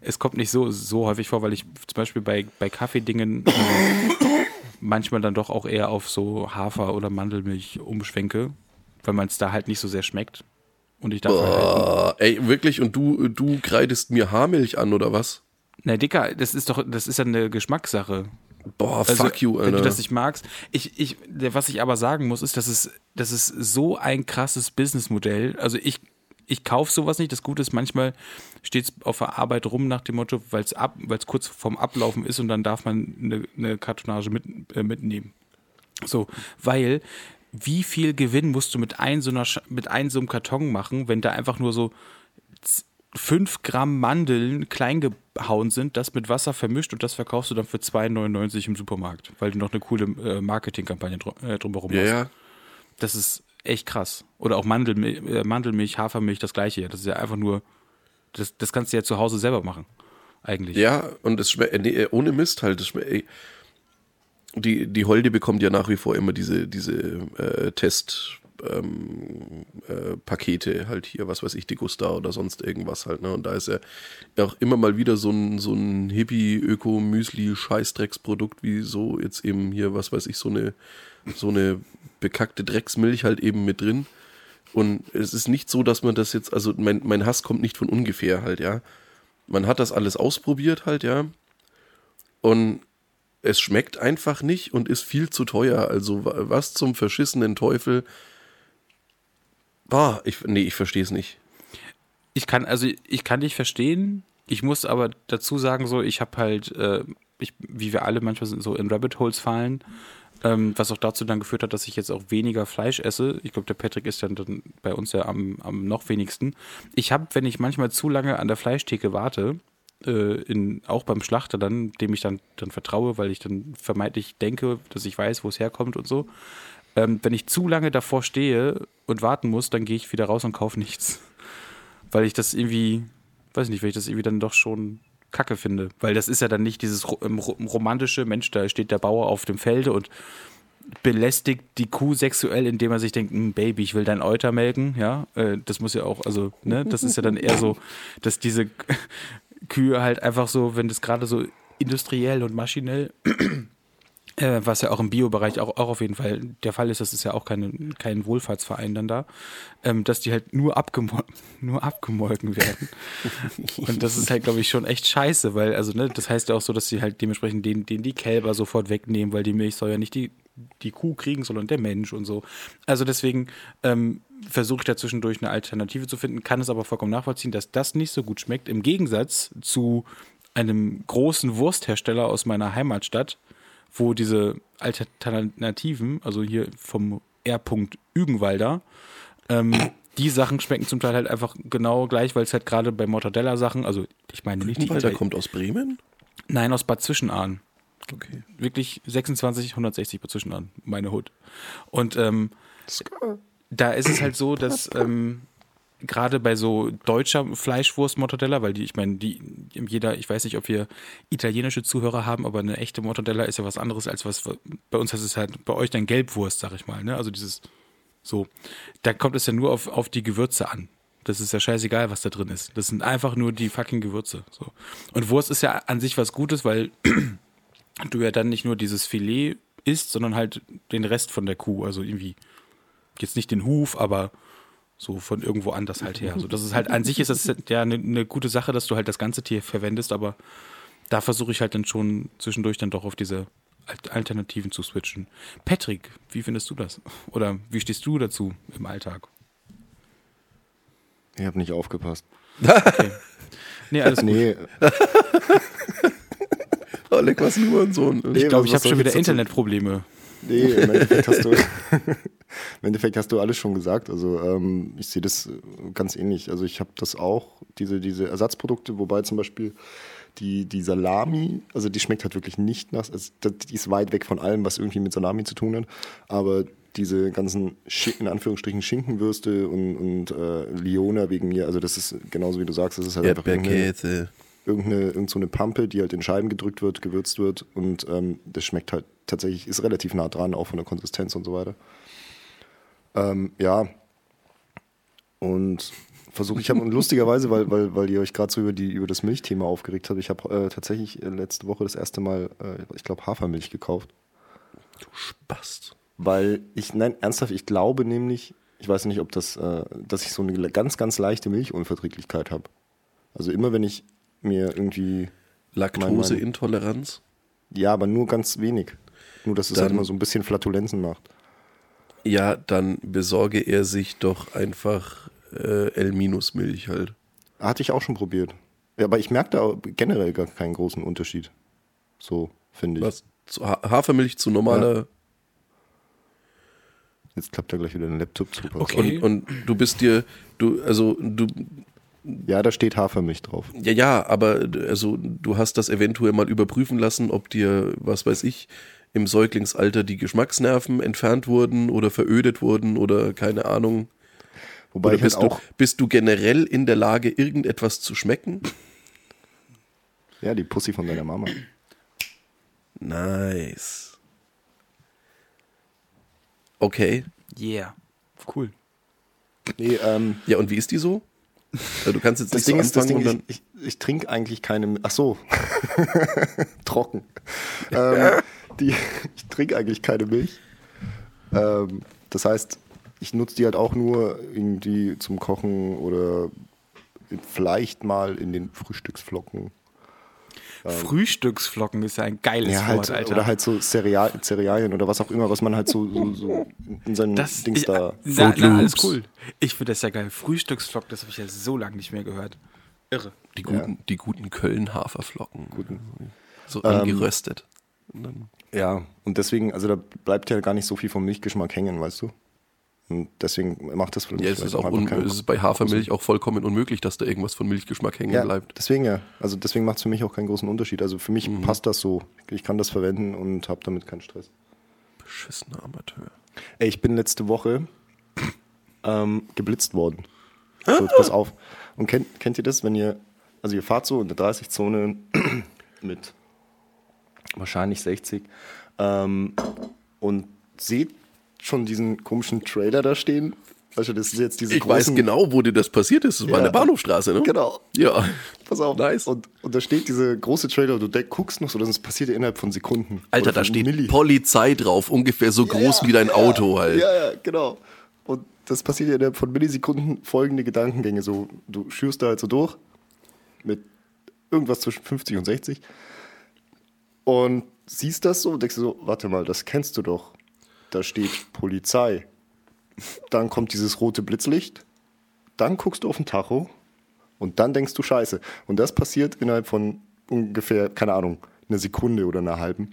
Es kommt nicht so, so häufig vor, weil ich zum Beispiel bei, bei Kaffeedingen äh, manchmal dann doch auch eher auf so Hafer- oder Mandelmilch umschwenke, weil man es da halt nicht so sehr schmeckt. Und ich darf halt. Ey, wirklich? Und du, du kreidest mir Haarmilch an, oder was? Na, Dicker, das ist doch, das ist ja eine Geschmackssache. Boah, Also, fuck you, Wenn du Alter. das nicht magst. Ich, ich, was ich aber sagen muss, ist, dass es, das ist so ein krasses Businessmodell. Also ich, ich kaufe sowas nicht. Das Gute ist, manchmal steht es auf der Arbeit rum nach dem Motto, weil es ab, kurz vorm Ablaufen ist und dann darf man eine, eine Kartonage mit, äh, mitnehmen. So, weil wie viel Gewinn musst du mit einem so, einer, mit einem so einem Karton machen, wenn da einfach nur so 5 Gramm Mandeln klein gehauen sind, das mit Wasser vermischt und das verkaufst du dann für 2,99 im Supermarkt, weil du noch eine coole äh, Marketingkampagne dr äh, drumherum ja, hast. ja. Das ist echt krass. Oder auch Mandelmilch, äh, Mandelmilch, Hafermilch, das gleiche. Das ist ja einfach nur, das, das kannst du ja zu Hause selber machen. Eigentlich. Ja, und es schmeckt, nee, äh, ohne Mist halt, es schmeckt, ey. Die, die Holde bekommt ja nach wie vor immer diese, diese äh, Test, ähm, äh, Pakete halt hier, was weiß ich, Degusta oder sonst irgendwas halt, ne? Und da ist ja auch immer mal wieder so ein, so ein Hippie-Öko-Müsli-Scheißdrecksprodukt, wie so jetzt eben hier, was weiß ich, so eine, so eine bekackte Drecksmilch halt eben mit drin. Und es ist nicht so, dass man das jetzt, also mein, mein Hass kommt nicht von ungefähr halt, ja. Man hat das alles ausprobiert halt, ja. Und es schmeckt einfach nicht und ist viel zu teuer. Also wa- was zum verschissenen Teufel. Boah, ich, nee, ich verstehe es nicht. Ich kann, also ich kann dich verstehen. Ich muss aber dazu sagen, so, ich habe halt, äh, ich, wie wir alle manchmal sind, so in Rabbit Holes fallen. Ähm, was auch dazu dann geführt hat, dass ich jetzt auch weniger Fleisch esse. Ich glaube, der Patrick ist dann, dann bei uns ja am, am noch wenigsten. Ich habe, wenn ich manchmal zu lange an der Fleischtheke warte, äh, in, auch beim Schlachter dann, dem ich dann, dann vertraue, weil ich dann vermeintlich denke, dass ich weiß, wo es herkommt und so. Ähm, wenn ich zu lange davor stehe und warten muss, dann gehe ich wieder raus und kaufe nichts. Weil ich das irgendwie, weiß nicht, weil ich das irgendwie dann doch schon kacke finde. Weil das ist ja dann nicht dieses ähm, romantische, Mensch, da steht der Bauer auf dem Felde und belästigt die Kuh sexuell, indem er sich denkt, hm, Baby, ich will dein Euter melken, ja, äh, das muss ja auch, also, ne, das ist ja dann eher so, dass diese Kühe halt einfach so, wenn das gerade so industriell und maschinell äh, was ja auch im Bio-Bereich auch, auch auf jeden Fall der Fall ist, das ist ja auch keine, kein Wohlfahrtsverein dann da, ähm, dass die halt nur, abgemol nur abgemolken werden. und das ist halt, glaube ich, schon echt scheiße, weil, also, ne, das heißt ja auch so, dass sie halt dementsprechend den, den die Kälber sofort wegnehmen, weil die Milch soll ja nicht die, die Kuh kriegen, sondern der Mensch und so. Also deswegen ähm, versuche ich da zwischendurch eine Alternative zu finden, kann es aber vollkommen nachvollziehen, dass das nicht so gut schmeckt, im Gegensatz zu einem großen Wursthersteller aus meiner Heimatstadt, wo diese Alternativen, also hier vom R. Ügenwalder, ähm, die Sachen schmecken zum Teil halt einfach genau gleich, weil es halt gerade bei Mortadella-Sachen, also ich meine nicht die. Ügenwalder kommt aus Bremen? Nein, aus Bad Zwischenahn. Okay. Wirklich 26, 160 Bad Zwischenahn, meine Hut. Und ähm, da ist es halt so, dass ähm, gerade bei so deutscher Fleischwurst Mortadella, weil die, ich meine, die jeder, ich weiß nicht, ob wir italienische Zuhörer haben, aber eine echte Mortadella ist ja was anderes als was bei uns heißt es halt bei euch dann Gelbwurst, sag ich mal, ne? Also dieses so, da kommt es ja nur auf, auf die Gewürze an. Das ist ja scheißegal, was da drin ist. Das sind einfach nur die fucking Gewürze. So. Und Wurst ist ja an sich was Gutes, weil du ja dann nicht nur dieses Filet isst, sondern halt den Rest von der Kuh. Also irgendwie, jetzt nicht den Huf, aber so von irgendwo anders halt her. So, das ist halt an sich ist das ja eine, eine gute Sache, dass du halt das ganze Tier verwendest, aber da versuche ich halt dann schon zwischendurch dann doch auf diese Alternativen zu switchen. Patrick, wie findest du das? Oder wie stehst du dazu im Alltag? Ich habe nicht aufgepasst. Okay. Nee, alles gut. Nee, Oleg, was nur ein Sohn. Nee, ich glaube, ich habe schon wieder Internetprobleme. Nee, im Endeffekt hast du, im Endeffekt hast du alles schon gesagt. Also ähm, ich sehe das äh, ganz ähnlich. Also ich habe das auch, diese, diese Ersatzprodukte, wobei zum Beispiel die, die Salami, also die schmeckt halt wirklich nicht nach, also die ist weit weg von allem, was irgendwie mit Salami zu tun hat. Aber diese ganzen, in Anführungsstrichen, Schinkenwürste und, und äh, Liona wegen mir, also das ist genauso wie du sagst, das ist halt einfach Erdbeerkäse. Irgendeine, irgend so eine Pampe, die halt in Scheiben gedrückt wird, gewürzt wird und ähm, das schmeckt halt tatsächlich, ist relativ nah dran, auch von der Konsistenz und so weiter. Ähm, ja. Und versuche ich habe und lustigerweise, weil, weil, weil ihr euch gerade so über, die, über das Milchthema aufgeregt habt, ich habe äh, tatsächlich äh, letzte Woche das erste Mal, äh, ich glaube, Hafermilch gekauft. Spast. Weil ich, nein, ernsthaft, ich glaube nämlich, ich weiß nicht, ob das, äh, dass ich so eine ganz, ganz leichte Milchunverträglichkeit habe. Also immer wenn ich mir irgendwie, Laktoseintoleranz. ja, aber nur ganz wenig. Nur, dass es halt Dann- immer so ein bisschen Flatulenzen macht. Ja, dann besorge er sich doch einfach äh, L-Milch halt. Hatte ich auch schon probiert. Ja, aber ich merke da generell gar keinen großen Unterschied. So, finde ich. Was? Zu Ha- Hafermilch zu normaler. Jetzt klappt da gleich wieder ein Laptop zu. Okay. Und, und du bist dir, du, also du, Ja, da steht Hafermilch drauf. ja, ja, aber also du hast das eventuell mal überprüfen lassen, ob dir, was weiß ich, im Säuglingsalter die Geschmacksnerven entfernt wurden oder verödet wurden oder keine Ahnung. Wobei Oder ich halt bist, du, auch, bist du generell in der Lage, irgendetwas zu schmecken? ja, die Pussy von deiner Mama. Nice. Okay. Yeah. Cool. Nee, ähm, Ja, und wie ist die so? Also du kannst jetzt das nicht Ding so ist, das anfangen Ding, ich, ich, ich trinke eigentlich keine, ach so, trocken. ähm, die, ich trinke eigentlich keine Milch. Ähm, das heißt, ich nutze die halt auch nur irgendwie zum Kochen oder vielleicht mal in den Frühstücksflocken. Frühstücksflocken ist ja ein geiles Ja, halt, Wort, Alter. oder halt so Cereal, Cerealien oder was auch immer, was man halt so, so, so in seinen das, Dings ich, da. na, na, alles cool. Ich finde das ja geil. Frühstücksflocken, das habe ich ja so lange nicht mehr gehört. Irre. Die guten, die guten Köln-Haferflocken. Guten. So angeröstet. Und dann, Ja, und deswegen, also da bleibt ja gar nicht so viel vom Milchgeschmack hängen, weißt du? Und deswegen macht das für mich ja, es ist auch un es ist bei Hafermilch auch vollkommen unmöglich, dass da irgendwas von Milchgeschmack hängen Ja, bleibt. deswegen ja. Also deswegen macht es für mich auch keinen großen Unterschied. Also für mich passt das so. Ich kann das verwenden und habe damit keinen Stress. Beschissener Amateur. Ey, ich bin letzte Woche ähm, geblitzt worden. So, jetzt pass auf. Und kennt, kennt ihr das, wenn ihr, also ihr fahrt so in der 30-Zone mit wahrscheinlich 60 ähm, und seht schon diesen komischen Trailer da stehen? Also das ist jetzt diese Ich weiß genau, wo dir das passiert ist. Das war Ja. der Bahnhofstraße, ne? Genau. Ja. Pass auf. Nice. Und, und da steht diese große Trailer und du denk, guckst noch so, das passiert innerhalb von Sekunden. Alter, Oder da von steht Milli. Polizei drauf, ungefähr so groß Ja, wie dein Auto halt. Ja, ja, genau. Und das passiert innerhalb von Millisekunden folgende Gedankengänge. So, du schürst da halt so durch mit irgendwas zwischen 50 und 60 und siehst das so und denkst so, warte mal, das kennst du doch. Da steht Polizei. Dann kommt dieses rote Blitzlicht. Dann guckst du auf den Tacho und dann denkst du Scheiße. Und das passiert innerhalb von ungefähr, keine Ahnung, einer Sekunde oder einer halben.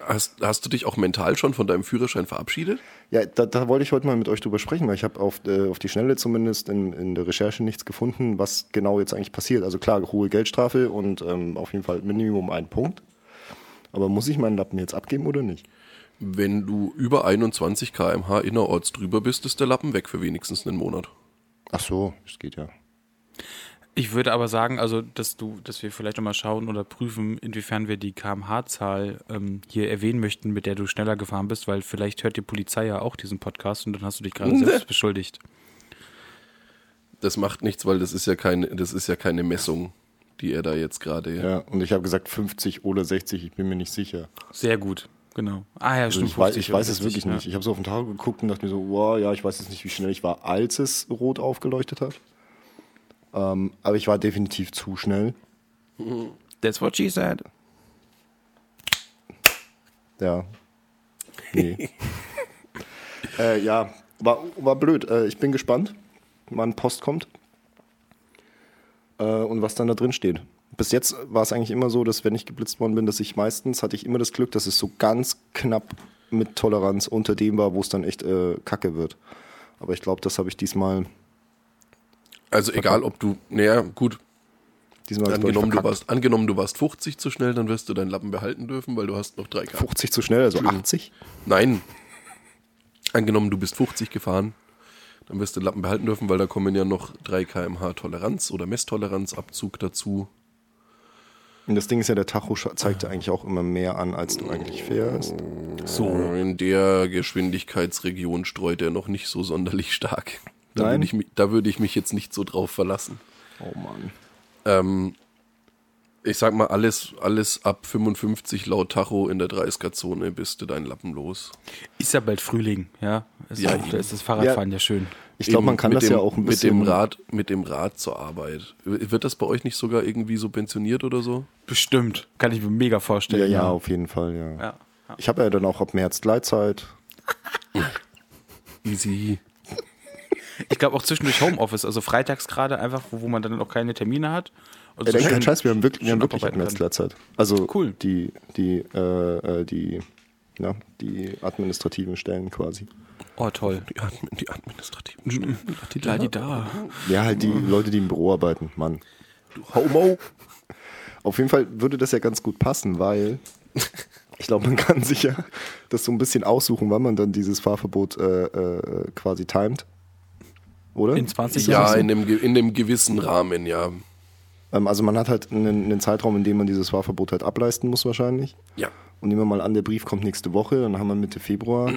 Hast, hast du dich auch mental schon von deinem Führerschein verabschiedet? Ja, da, da wollte ich heute mal mit euch drüber sprechen, weil ich habe auf, äh, auf die Schnelle zumindest in, in der Recherche nichts gefunden, was genau jetzt eigentlich passiert. Also klar, hohe Geldstrafe und ähm, auf jeden Fall Minimum ein Punkt. Aber muss ich meinen Lappen jetzt abgeben oder nicht? Wenn du über 21 km/h innerorts drüber bist, ist der Lappen weg für wenigstens einen Monat. Ach so, das geht ja. Ich würde aber sagen, also, dass du, dass wir vielleicht nochmal schauen oder prüfen, inwiefern wir die kmh-Zahl ähm, hier erwähnen möchten, mit der du schneller gefahren bist, weil vielleicht hört die Polizei ja auch diesen Podcast und dann hast du dich gerade Ne. selbst beschuldigt. Das macht nichts, weil das ist ja keine, das ist ja keine Messung, die er da jetzt gerade. Ja, und ich habe gesagt 50 oder 60, ich bin mir nicht sicher. Sehr gut, genau. Ah ja, Also stimmt. ich weiß, 50 ich weiß es 60, wirklich ja. nicht. Ich habe so auf den Tag geguckt und dachte mir so, wow, ja, ich weiß jetzt nicht, wie schnell ich war, als es rot aufgeleuchtet hat. Ähm, aber ich war definitiv zu schnell. That's what she said. Ja. Nee. äh, ja, war, war blöd. Äh, ich bin gespannt, wann Post kommt äh, und was dann da drin steht. Bis jetzt war es eigentlich immer so, dass wenn ich geblitzt worden bin, dass ich meistens hatte ich immer das Glück, dass es so ganz knapp mit Toleranz unter dem war, wo es dann echt äh, kacke wird. Aber ich glaube, das habe ich diesmal, Also egal, ob du, naja, gut, diesmal angenommen du, verkackt. warst, angenommen du warst 50 zu schnell, dann wirst du deinen Lappen behalten dürfen, weil du hast noch 3 km. 50 zu schnell, also 80. Nein. Angenommen, du bist 50 gefahren, dann wirst du den Lappen behalten dürfen, weil da kommen ja noch 3 kmh Toleranz oder Messtoleranzabzug dazu. Und das Ding ist ja, der Tacho zeigt ja eigentlich auch immer mehr an, als du eigentlich fährst. So. In der Geschwindigkeitsregion streut er noch nicht so sonderlich stark. Da Nein? würde ich, mich- da würde ich mich jetzt nicht so drauf verlassen. Oh Mann. Ähm, ich sag mal, alles, alles ab 55 laut Tacho in der 30er-Zone bist du deinen Lappen los. Ist ja bald Frühling, ja. Ist Ja, auch, da ist das Fahrradfahren ja, schön. Ich glaube, man kann mit das dem, ja auch ein mit bisschen. dem Rad, mit dem Rad zur Arbeit. Wird das bei euch nicht sogar irgendwie subventioniert oder so? Bestimmt. Kann ich mir mega Ja, vorstellen. ja, auf jeden Fall, ja. Ja. ja. Ich habe ja dann auch ab März Gleitzeit. Easy. Ich glaube auch zwischendurch Homeoffice, also freitags gerade einfach, wo, wo man dann auch keine Termine hat. Und Ey, so denk schön- kein Scheiß, wir haben wirklich, wir haben wirklich ab März. Gleitzeit. Also Cool. die, die, äh, äh, die, ja, die administrativen Stellen quasi. Oh, toll. Die, Admin, die administrativen Stellen. Die La die da. Ja, halt die Leute, die im Büro arbeiten, Mann. Du Homo. Auf jeden Fall würde das ja ganz gut passen, weil ich glaube, man kann sich ja das so ein bisschen aussuchen, wann man dann dieses Fahrverbot äh, äh, quasi timet. Oder? In 20 Ist das Ja, so? in einem, ge- in einem gewissen Rahmen, ja. Ähm, also man hat halt einen, einen Zeitraum, in dem man dieses Fahrverbot halt ableisten muss wahrscheinlich. Ja. Und nehmen wir mal an, der Brief kommt nächste Woche, dann haben wir Mitte Februar.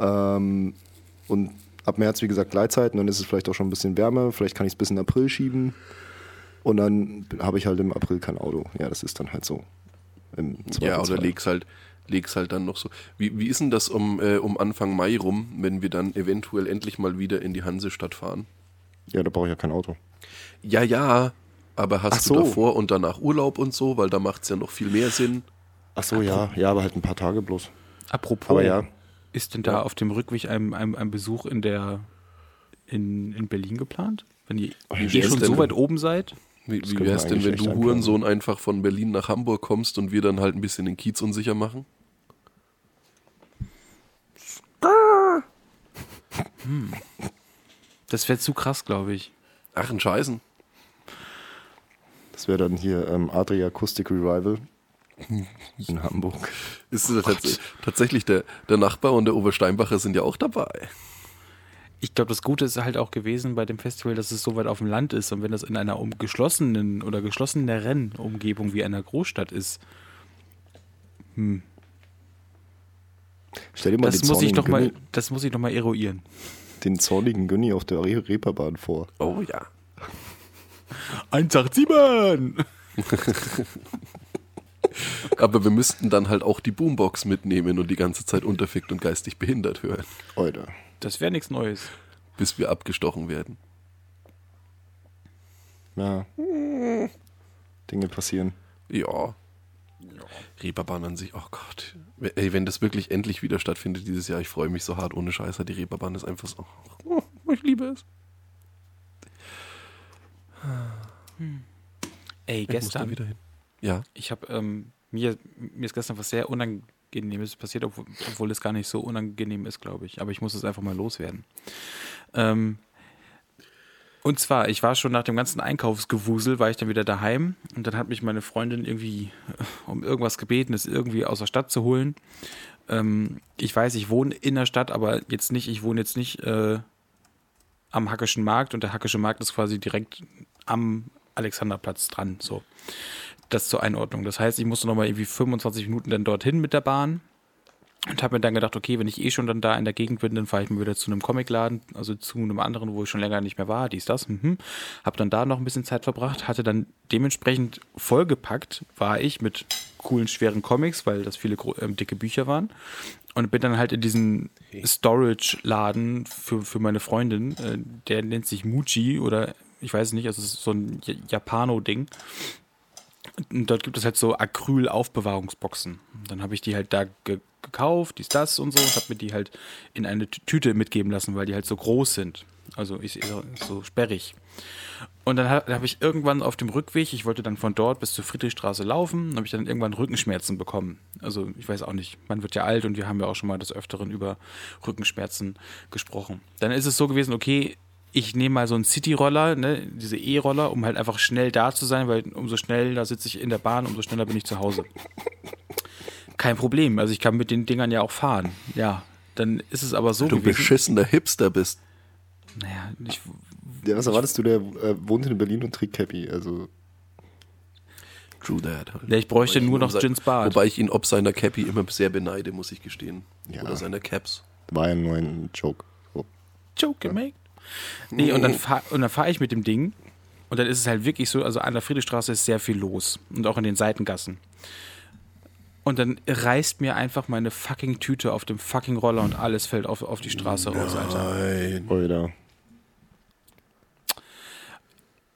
Ähm, und ab März, wie gesagt, Gleitzeiten, dann ist es vielleicht auch schon ein bisschen wärmer, vielleicht kann ich es bis in April schieben. Und dann habe ich halt im April kein Auto. Ja, das ist dann halt so. Im Ja, oder leg's halt, leg's halt dann noch so. Wie, wie ist denn das um, äh, um Anfang Mai rum, wenn wir dann eventuell endlich mal wieder in die Hansestadt fahren? Ja, da brauche ich ja kein Auto. Ja, ja, aber hast Ach du so. davor und danach Urlaub und so, weil da macht's ja noch viel mehr Sinn. Ach so, ja, ja, aber halt ein paar Tage bloß. Apropos, Aber ja. Ist denn da auf dem Rückweg ein, ein, ein Besuch in der in, in Berlin geplant? Wenn ihr, Oh, ihr wie schon so weit oben seid? Wie, wie wär's denn, wenn du. Hurensohn einfach von Berlin nach Hamburg kommst und wir dann halt ein bisschen den Kiez unsicher machen? Das wäre zu krass, glaube ich. Ach, ein Scheißen. Das wäre dann hier ähm, Adria Acoustic Revival in Hamburg. Ist es tats tatsächlich der, der Nachbar und der Obersteinbacher sind ja auch dabei. Ich glaube, das Gute ist halt auch gewesen bei dem Festival, dass es so weit auf dem Land ist. Und wenn das in einer um geschlossenen oder geschlosseneren Umgebung wie einer Großstadt ist, Stell dir mal das den, muss, ich zornigen noch mal, Günni, das muss ich noch mal eruieren. den zornigen Günni auf der Re Reeperbahn vor. Oh ja. 187! Aber wir müssten dann halt auch die Boombox mitnehmen und die ganze Zeit unterfickt und geistig behindert hören, Alter. Das wäre nichts Neues. bis wir abgestochen werden. Ja. Dinge passieren. Ja. Reeperbahn an sich, oh Gott. Ey, wenn das wirklich endlich wieder stattfindet dieses Jahr, ich freue mich so hart ohne Scheiße. Die Reeperbahn ist einfach so. Oh, ich liebe es. Ey, Ich gestern, wieder hin. Ja. ich habe, ähm, mir, mir ist gestern was sehr Unangenehmes passiert, obwohl, obwohl es gar nicht so unangenehm ist, glaube ich. Aber ich muss es einfach mal loswerden. Ähm, und zwar, ich war schon nach dem ganzen Einkaufsgewusel, war ich dann wieder daheim und dann hat mich meine Freundin irgendwie äh, um irgendwas gebeten, es irgendwie aus der Stadt zu holen. Ähm, ich weiß, ich wohne in der Stadt, aber jetzt nicht, ich wohne jetzt nicht äh, am Hackischen Markt und der Hackische Markt ist quasi direkt am Alexanderplatz dran. So. Das zur Einordnung. Das heißt, ich musste nochmal irgendwie 25 Minuten dann dorthin mit der Bahn und habe mir dann gedacht, okay, wenn ich eh schon dann da in der Gegend bin, dann fahre ich mal wieder zu einem Comicladen, also zu einem anderen, wo ich schon länger nicht mehr war, dies, das. Mhm. Habe dann da noch ein bisschen Zeit verbracht, hatte dann dementsprechend vollgepackt, war ich mit coolen, schweren Comics, weil das viele ähm, dicke Bücher waren. Und bin dann halt in diesen Storage-Laden für, für meine Freundin, äh, der nennt sich Muji oder ich weiß nicht, also es ist so ein Japano-Ding. Dort gibt es halt so Acryl-Aufbewahrungsboxen. Dann habe ich die halt da ge gekauft, dies, das und so, und habe mir die halt in eine Tü- Tüte mitgeben lassen, weil die halt so groß sind. Also ich, so sperrig. Und dann habe hab ich irgendwann auf dem Rückweg, ich wollte dann von dort bis zur Friedrichstraße laufen, habe ich dann irgendwann Rückenschmerzen bekommen. Also ich weiß auch nicht, man wird ja alt und wir haben ja auch schon mal des Öfteren über Rückenschmerzen gesprochen. Dann ist es so gewesen, okay, ich nehme mal so einen City-Roller, ne, diese E-Roller, um halt einfach schnell da zu sein, weil umso schneller sitze ich in der Bahn, umso schneller bin ich zu Hause. Kein Problem, also ich kann mit den Dingern ja auch fahren. Ja, dann ist es aber so Du gewesen. beschissener Hipster bist. Naja, ich, Ja, was erwartest du? Der äh, wohnt in Berlin und trägt Cappy. Also, True that. Halt. Ja, ich bräuchte nur noch Gins Bart. Wobei ich ihn ob seiner Cappy immer sehr beneide, muss ich gestehen. Ja. Oder seiner Caps. war ja nur ein Joke. So. Joke gemacht. Nee, und dann fahre fahr ich mit dem Ding und dann ist es halt wirklich so, also an der Friedrichstraße ist sehr viel los und auch in den Seitengassen. Und dann reißt mir einfach meine fucking Tüte auf dem fucking Roller und alles fällt auf, auf die Straße raus, Alter. Nein. Oder?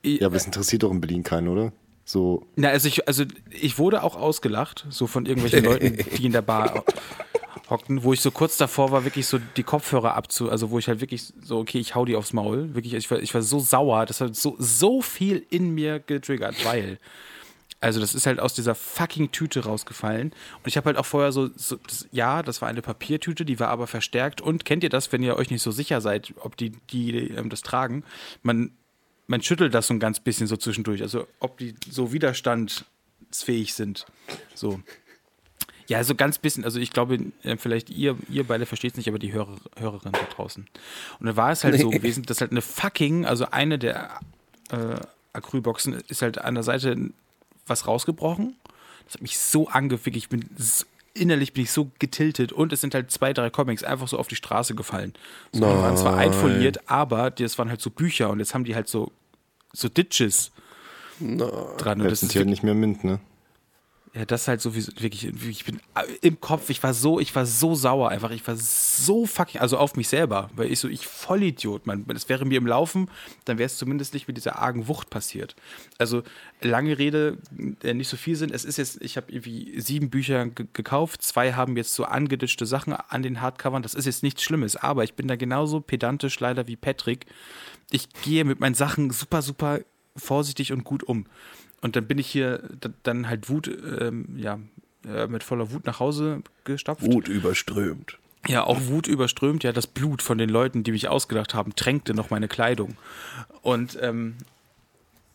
Ja, aber es interessiert doch in Berlin keinen, oder? So, Na, also ich, also ich wurde auch ausgelacht, so von irgendwelchen Leuten, die in der Bar hockten, wo ich so kurz davor war, wirklich so die Kopfhörer abzu, also wo ich halt wirklich so, okay, ich hau die aufs Maul. Wirklich, ich war, ich war so sauer, das hat so, so viel in mir getriggert, weil. Also das ist halt aus dieser fucking Tüte rausgefallen. Und ich habe halt auch vorher so, so das, ja, das war eine Papiertüte, die war aber verstärkt. Und kennt ihr das, wenn ihr euch nicht so sicher seid, ob die, die ähm, das tragen? Man, man schüttelt das so ein ganz bisschen so zwischendurch. Also ob die so widerstandsfähig sind. So. Ja, so ganz bisschen, also ich glaube, äh, vielleicht ihr, ihr beide versteht es nicht, aber die Hörer, Hörerin da draußen. Und dann war es halt so gewesen, dass halt eine fucking, also eine der äh, Acrylboxen ist halt an der Seite was rausgebrochen. Das hat mich so angefickt, ich bin s- innerlich bin ich so getiltet und es sind halt zwei, drei Comics einfach so auf die Straße gefallen. So, die waren zwar Nein. einfoliert, aber das waren halt so Bücher und jetzt haben die halt so, so Ditches dran. Und das sind ist halt nicht mehr Mint, ne? Ja, das ist halt so wie wirklich, ich bin äh, im Kopf, ich war so, ich war so sauer einfach, ich war so fucking, also auf mich selber, weil ich so, ich Vollidiot, man, das wäre mir im Laufen, dann wäre es zumindest nicht mit dieser argen Wucht passiert. Also lange Rede, äh, nicht so viel sind, es ist jetzt, ich habe irgendwie sieben Bücher ge- gekauft, zwei haben jetzt so angeditschte Sachen an den Hardcovern, das ist jetzt nichts Schlimmes, aber ich bin da genauso pedantisch leider wie Patrick. Ich gehe mit meinen Sachen super, super vorsichtig und gut um. Und dann bin ich hier da- dann halt Wut, ähm, ja, äh, mit voller Wut nach Hause gestapft. Wut überströmt. Ja, auch Wut überströmt. Ja, das Blut von den Leuten, die mich ausgedacht haben, tränkte noch meine Kleidung. Und ähm,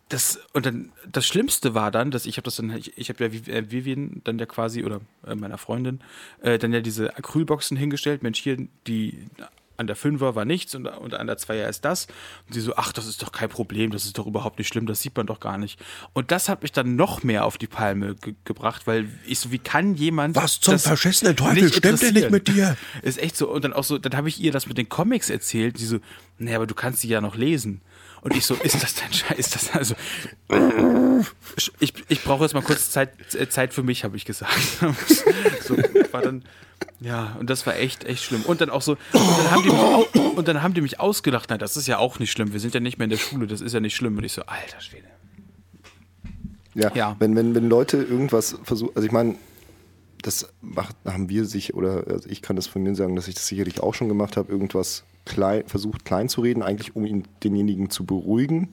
das und dann das Schlimmste war dann, dass ich habe das dann ich, ich habe ja äh, Vivian dann ja quasi oder äh, meiner Freundin äh, dann ja diese Acrylboxen hingestellt. Mensch, hier die an der Fünfer war nichts und, und an der Zweier ist das. Und sie so, ach, das ist doch kein Problem, das ist doch überhaupt nicht schlimm, das sieht man doch gar nicht. Und das hat mich dann noch mehr auf die Palme ge gebracht, weil ich so, wie kann jemand. Was zum verschissenen Teufel stimmt denn nicht mit dir? Ist echt so. Und dann auch so, dann habe ich ihr das mit den Comics erzählt. Die so, naja, aber du kannst die ja noch lesen. Und ich so, ist das dein Scheiß? Ist das also. Ich, ich brauche jetzt mal kurz Zeit, äh, Zeit für mich, habe ich gesagt. so, war dann, ja, und das war echt, echt schlimm. Und dann auch so, und dann haben die mich, und dann haben die mich ausgelacht. Na, das ist ja auch nicht schlimm. Wir sind ja nicht mehr in der Schule, das ist ja nicht schlimm. Und ich so, alter Schwede. Ja, Ja. Wenn, wenn, wenn Leute irgendwas versuchen, also ich meine, das macht, haben wir sich, oder also ich kann das von mir sagen, dass ich das sicherlich auch schon gemacht habe, irgendwas klein, versucht klein zu reden, eigentlich um ihn, denjenigen zu beruhigen.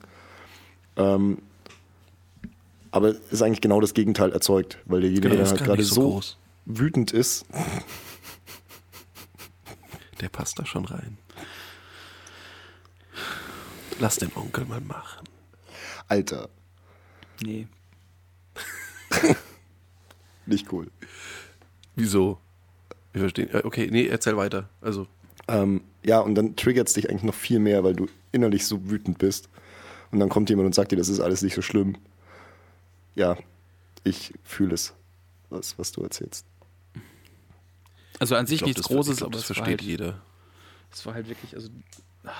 Ähm, aber es ist eigentlich genau das Gegenteil erzeugt, weil derjenige halt gar gerade so so wütend ist. Der passt da schon rein. Lass den Onkel mal machen. Alter, Nee. nicht cool. Wieso? Wir verstehen. äh, Okay, nee, erzähl weiter. Also, Ähm, ja, und dann triggert es dich eigentlich noch viel mehr, weil du innerlich so wütend bist. Und dann kommt jemand und sagt dir, das ist alles nicht so schlimm. Ja, ich fühle es, was, was du erzählst. Also an ich sich glaub, nichts das, Großes, ich glaub, aber das es war versteht halt, jeder. es war halt wirklich, also. ah,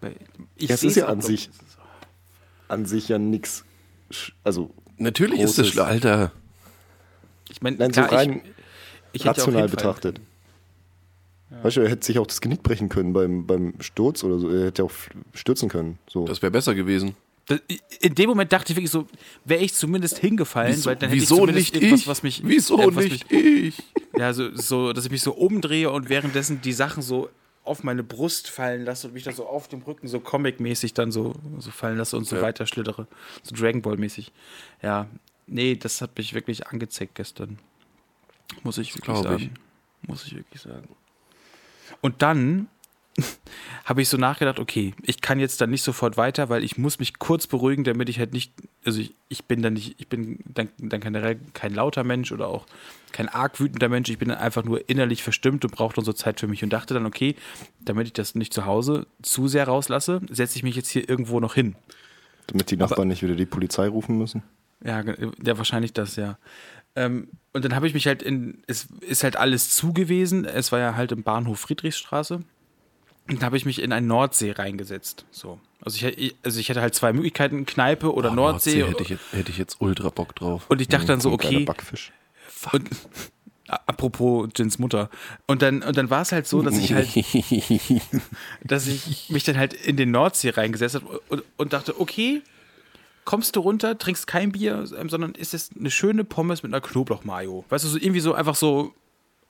bei- Ich Ja, es ist ja auch, an sich- ich, es ist- An sich ja nichts, also Natürlich ist das Großes- schlimm, Alter. Ich meine, nein, klar, so rein ich, ich ja rational betrachtet. Weißt du, er hätte sich auch das Genick brechen können beim, beim Sturz oder so. Er hätte auch stürzen können. So. Das wäre besser gewesen. In dem Moment dachte ich wirklich so, wäre ich zumindest hingefallen, weil dann hätte ich wieso zumindest nicht irgendwas, ich? was mich. wieso äh, was nicht Mich, ich? ja, so, so, dass ich mich so umdrehe und währenddessen die Sachen so auf meine Brust fallen lasse und mich dann so auf dem Rücken so Comic-mäßig dann so, so fallen lasse und so Ja. weiter schlittere. So Dragon Ball-mäßig. Ja, nee, das hat mich wirklich angezeckt gestern. Muss ich wirklich Glaub ich. sagen. Muss ich wirklich sagen. Und dann habe ich so nachgedacht, okay, ich kann jetzt dann nicht sofort weiter, weil ich muss mich kurz beruhigen, damit ich halt nicht, also ich, ich bin dann nicht, ich bin dann, dann generell kein lauter Mensch oder auch kein arg wütender Mensch, ich bin dann einfach nur innerlich verstimmt und brauche dann so Zeit für mich und dachte dann, okay, damit ich das nicht zu Hause zu sehr rauslasse, setze ich mich jetzt hier irgendwo noch hin. Damit die Nachbarn nicht wieder die Polizei rufen müssen. Ja, ja, wahrscheinlich das, ja. Ähm, und dann habe ich mich halt in, es ist halt alles zu gewesen. Es war ja halt im Bahnhof Friedrichstraße. Und da habe ich mich in ein Nordsee reingesetzt. So. Also ich, also ich hätte halt zwei Möglichkeiten, Kneipe oder Oh, Nordsee. hätte, ich jetzt, hätte ich jetzt ultra Bock drauf. und ich dachte dann so, okay. Backfisch. Und, a- apropos Jins Mutter. Und dann, und dann war es halt so, dass ich halt dass ich mich dann halt in den Nordsee reingesetzt habe und, und dachte, okay, kommst du runter, trinkst kein Bier, ähm, sondern ist es eine schöne Pommes mit einer Knoblauchmayo. Weißt du, so irgendwie so einfach so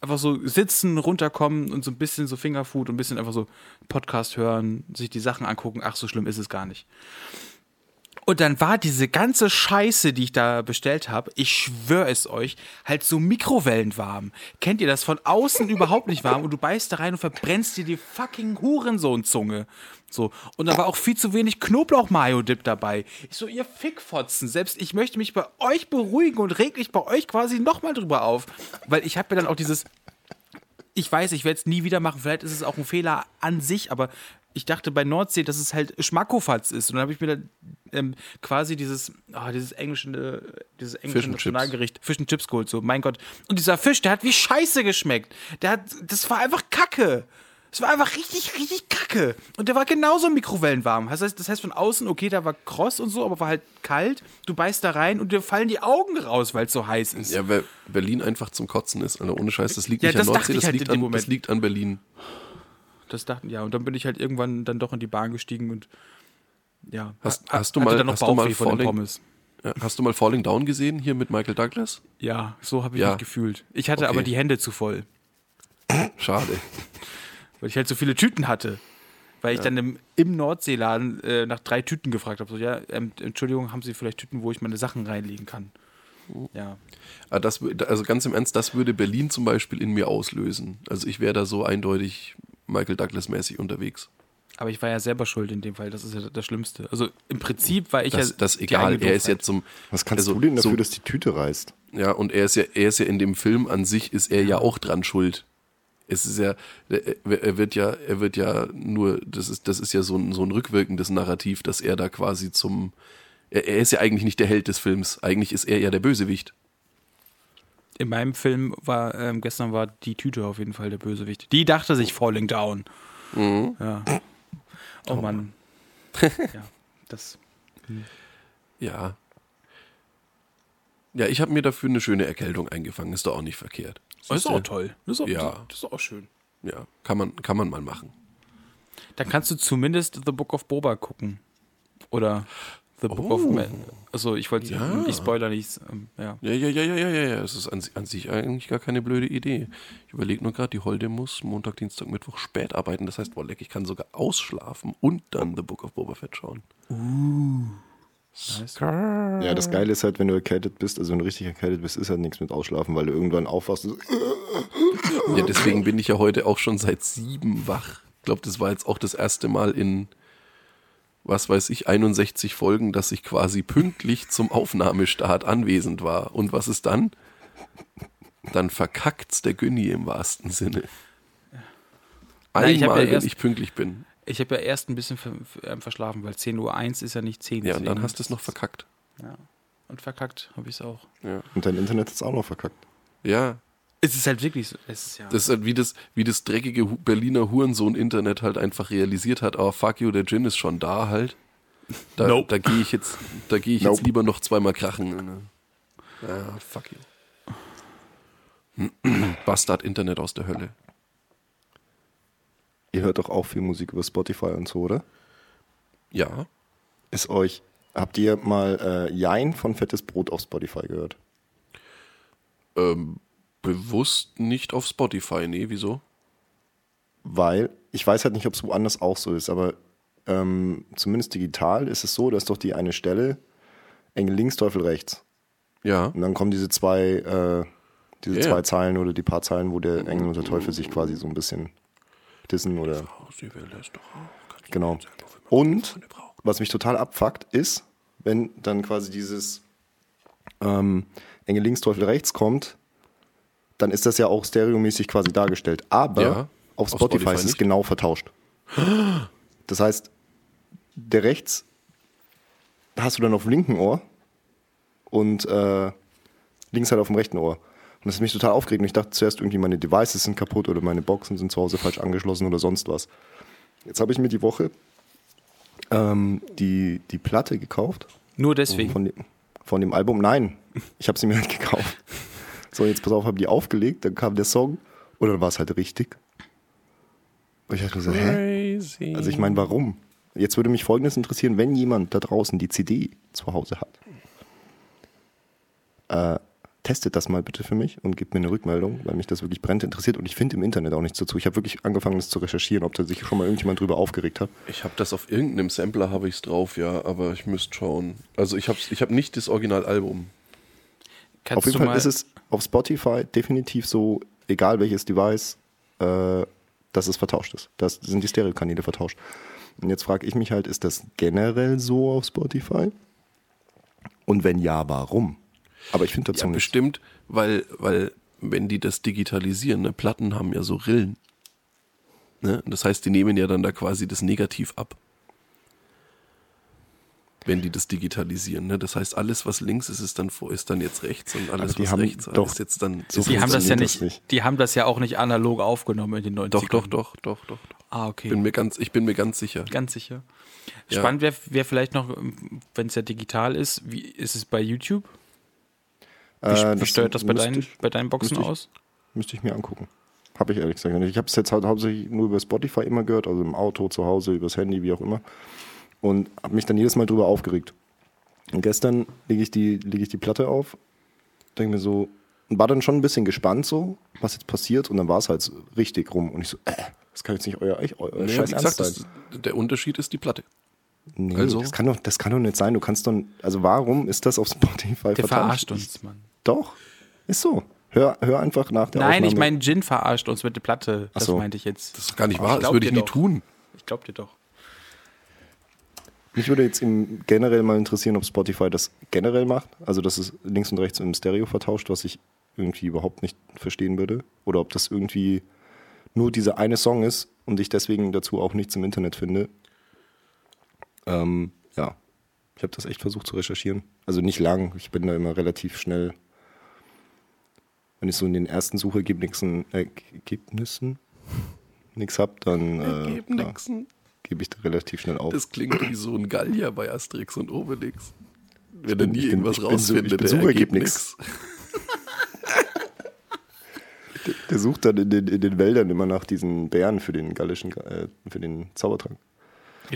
einfach so sitzen, runterkommen und so ein bisschen so Fingerfood und ein bisschen einfach so Podcast hören, sich die Sachen angucken. Ach, so schlimm ist es gar nicht. Und dann war diese ganze Scheiße, die ich da bestellt habe, ich schwöre es euch, halt so mikrowellenwarm. Kennt ihr das? Von außen überhaupt nicht warm und du beißt da rein und verbrennst dir die fucking Hurensohn-Zunge. So. Und da war auch viel zu wenig Knoblauch-Mayo-Dip dabei. Ich so, ihr Fickfotzen, selbst ich möchte mich bei euch beruhigen und reg mich bei euch quasi nochmal drüber auf. Weil ich habe mir dann auch dieses, ich weiß, ich werde es nie wieder machen. Vielleicht ist es auch ein Fehler an sich, aber ich dachte bei Nordsee, dass es halt Schmackofatz ist. Und dann habe ich mir dann ähm, quasi dieses, ah, dieses englische, äh, dieses englische. Nationalgericht, Fish and Chips geholt. So, mein Gott. Und dieser Fisch, der hat wie Scheiße geschmeckt. Der hat, das war einfach Kacke. Es war einfach richtig, richtig kacke. Und der war genauso mikrowellenwarm. Das heißt, das heißt von außen, okay, da war kross und so, aber war halt kalt. Du beißt da rein und dir fallen die Augen raus, weil es so heiß ist. Ja, weil Berlin einfach zum Kotzen ist, Alter. Ohne Scheiß, das liegt Ja, nicht das an Nordsee, das, halt liegt an, das liegt an Berlin. Das dachten, ja. Und dann bin ich halt irgendwann dann doch in die Bahn gestiegen und ja. Hast- ha- hast du mal- dann noch hast du mal Bauchweh von Falling- Pommes. Hast du mal Falling Down gesehen, hier mit Michael Douglas? Ja, so habe ich Ja. mich gefühlt. Ich hatte Okay. aber die Hände zu voll, Schade. weil ich halt so viele Tüten hatte. Weil ich dann im, im Nordseeladen äh, nach drei Tüten gefragt habe. So, ja, ähm, Entschuldigung, haben Sie vielleicht Tüten, wo ich meine Sachen reinlegen kann? Ja. Ah, Das, also ganz im Ernst, das würde Berlin zum Beispiel in mir auslösen. Also ich wäre da so eindeutig Michael Douglas-mäßig unterwegs. Aber ich war ja selber schuld in dem Fall, das ist ja das Schlimmste. Also im Prinzip war ich Das, ja. das egal, er ist jetzt zum. Was kannst also du denn dafür, so, dass die Tüte reißt? Ja, und er ist ja, er ist ja in dem Film an sich, ist er ja auch dran schuld. Es ist ja, er er wird ja, er wird ja nur, das ist, das ist ja so ein, so ein rückwirkendes Narrativ, dass er da quasi zum, er, er ist ja eigentlich nicht der Held des Films. Eigentlich ist er ja der Bösewicht. In meinem Film war, ähm, gestern war die Tüte auf jeden Fall der Bösewicht. Die dachte sich Falling Down. Mhm. Ja. Oh Mann. ja, das. Ja. Ja, ich habe mir dafür eine schöne Erkältung eingefangen, ist doch auch nicht verkehrt. Das ist auch toll. Das ist auch, Ja. das ist auch schön. Ja, kann man, kann man mal machen. Dann kannst du zumindest The Book of Boba gucken. Oder The Book of Oh. Man. Also ich wollte, Ja. ich spoiler nichts. Ähm, ja. Ja, ja, ja, ja, ja, ja. Es ist an, an sich eigentlich gar keine blöde Idee. Ich überlege nur gerade, die Holde muss Montag, Dienstag, Mittwoch spät arbeiten. Das heißt, boah, leck, ich kann sogar ausschlafen und dann The Book of Boba Fett schauen. Nice. Ja, das Geile ist halt, wenn du erkältet bist, also wenn du richtig erkältet bist, ist halt nichts mit Ausschlafen, weil du irgendwann aufwachst und so, Ja, deswegen bin ich ja heute auch schon seit sieben wach. Ich glaube, das war jetzt auch das erste Mal in, was weiß ich, 61 Folgen, dass ich quasi pünktlich zum Aufnahmestart anwesend war. Und was ist dann? Dann verkackt's der Günni im wahrsten Sinne. Na, ich hab Einmal, ja wenn ich pünktlich bin. Ich habe ja erst ein bisschen ähm, verschlafen, weil 10.01 Uhr ist ja nicht 10 Ja, und dann hast du es noch verkackt. Ja. Und verkackt habe ich es auch. Ja. und dein Internet ist auch noch verkackt. ja, Es ist halt wirklich so. Es ist ja. das ist halt wie das, wie das dreckige Berliner Hurensohn-Internet halt einfach realisiert hat, aber fuck you, der Gin ist schon da halt. Da, Nope. da gehe ich jetzt, da gehe ich Nope. jetzt lieber noch zweimal krachen. ne? Ja, fuck you. Bastard-Internet aus der Hölle. Ihr hört doch auch viel Musik über Spotify und so, oder? Ja. Ist euch, habt ihr mal äh, Jein von Fettes Brot auf Spotify gehört? Ähm, bewusst nicht auf Spotify, nee, wieso? Weil, ich weiß halt nicht, ob es woanders auch so ist, aber ähm, zumindest digital ist es so, dass doch die eine Stelle Engel links, Teufel rechts. Ja. Und dann kommen diese zwei, äh, diese Ja. zwei Zeilen oder die paar Zeilen, wo der Engel und der Teufel sich quasi so ein bisschen dissen oder sie will es doch auch. Genau. Und was mich total abfuckt, ist, wenn dann quasi dieses ähm, Engel links, Teufel rechts kommt, dann ist das ja auch stereomäßig quasi dargestellt. Aber Ja, auf auf Spotify, Spotify ist es nicht. genau vertauscht. Das heißt, der rechts hast du dann auf dem linken Ohr und äh, links halt auf dem rechten Ohr. Und das hat mich total aufgeregt. Und ich dachte zuerst irgendwie, meine Devices sind kaputt oder meine Boxen sind zu Hause falsch angeschlossen oder sonst was. Jetzt habe ich mir die Woche ähm, die, die Platte gekauft Nur deswegen. von dem, von dem Album. Nein, ich habe sie mir halt gekauft. So, jetzt pass auf, habe die aufgelegt, dann kam der Song und dann war es halt richtig. Und ich dachte mir so, hä? Also ich meine, warum? Jetzt würde mich Folgendes interessieren, wenn jemand da draußen die CD zu Hause hat. Äh, testet das mal bitte für mich und gebt mir eine Rückmeldung, weil mich das wirklich brennend interessiert und ich finde im Internet auch nichts dazu. Ich habe wirklich angefangen, das zu recherchieren, ob da sich schon mal irgendjemand drüber aufgeregt hat. Ich habe das auf irgendeinem Sampler habe ich es drauf, ja, aber ich müsste schauen. Also ich habe ich hab nicht das Originalalbum. Kannst auf jeden du Fall mal, ist es auf Spotify definitiv so, egal welches Device, äh, dass es vertauscht ist. Das sind die Stereokanäle vertauscht. Und jetzt frage ich mich halt, ist das generell so auf Spotify? Und wenn ja, warum? Aber ich finde dazu Ja, nichts. bestimmt, weil, weil wenn die das digitalisieren, ne, Platten haben ja so Rillen. Ne? Das heißt, die nehmen ja dann da quasi das Negativ ab. Wenn die das digitalisieren. Ne? Das heißt, alles, was links ist, ist dann vor, ist dann jetzt rechts und alles, die was haben rechts doch ist jetzt dann. so die haben das ja nicht, das nicht. die haben das ja auch nicht analog aufgenommen in den 90ern. doch, doch, doch, doch, doch. Ah, okay. Bin mir ganz, ich bin mir ganz sicher. Ganz sicher. Ja. Spannend wäre wär vielleicht noch, wenn es ja digital ist, wie ist es bei YouTube? Wie, Äh, wie steuert das bei deinen, ich- bei deinen Boxen müsste ich- aus? Müsste ich mir angucken. Habe ich ehrlich gesagt nicht. Ich habe es jetzt halt hauptsächlich nur über Spotify immer gehört, also im Auto, zu Hause, übers Handy, wie auch immer. Und habe mich dann jedes Mal drüber aufgeregt. Und gestern lege ich, die, lege ich die Platte auf, denke mir so, und war dann schon ein bisschen gespannt so, was jetzt passiert. Und dann war es halt so richtig rum. Und ich so, äh, Das kann jetzt nicht euer, euer Naja, scheiß Ernst gesagt, sein. das, der Unterschied ist die Platte. Nee, also- das, kann doch, das kann doch nicht sein. Du kannst doch, also warum ist das auf Spotify Der verarscht uns, Mann. Doch, ist so. Hör, hör einfach nach der Nein, Aufnahme. ich meine, Jin verarscht uns mit der Platte. Das so. meinte ich jetzt. Das ist gar nicht Ich wahr, das würde ich nie doch. tun. Ich glaub dir doch. Mich würde jetzt im generell mal interessieren, ob Spotify das generell macht. Also, dass es links und rechts im Stereo vertauscht, was ich irgendwie überhaupt nicht verstehen würde. Oder ob das irgendwie nur dieser eine Song ist und ich deswegen dazu auch nichts im Internet finde. Ähm, ja, ich habe das echt versucht zu recherchieren. Also nicht lang, ich bin da immer relativ schnell. Wenn ich so in den ersten Suchergebnissen äh, Ergebnissen nichts habe, dann äh, nixen. Gebe ich da relativ schnell auf. Das klingt wie so ein Gallier bei Asterix und Obelix. Wenn bin- er nie bin- irgendwas bin so- rausfindet, ich bin der Sucher, ergibt gibt nix. Der sucht dann in den, in den Wäldern immer nach diesen Bären für den gallischen, äh, für den Zaubertrank.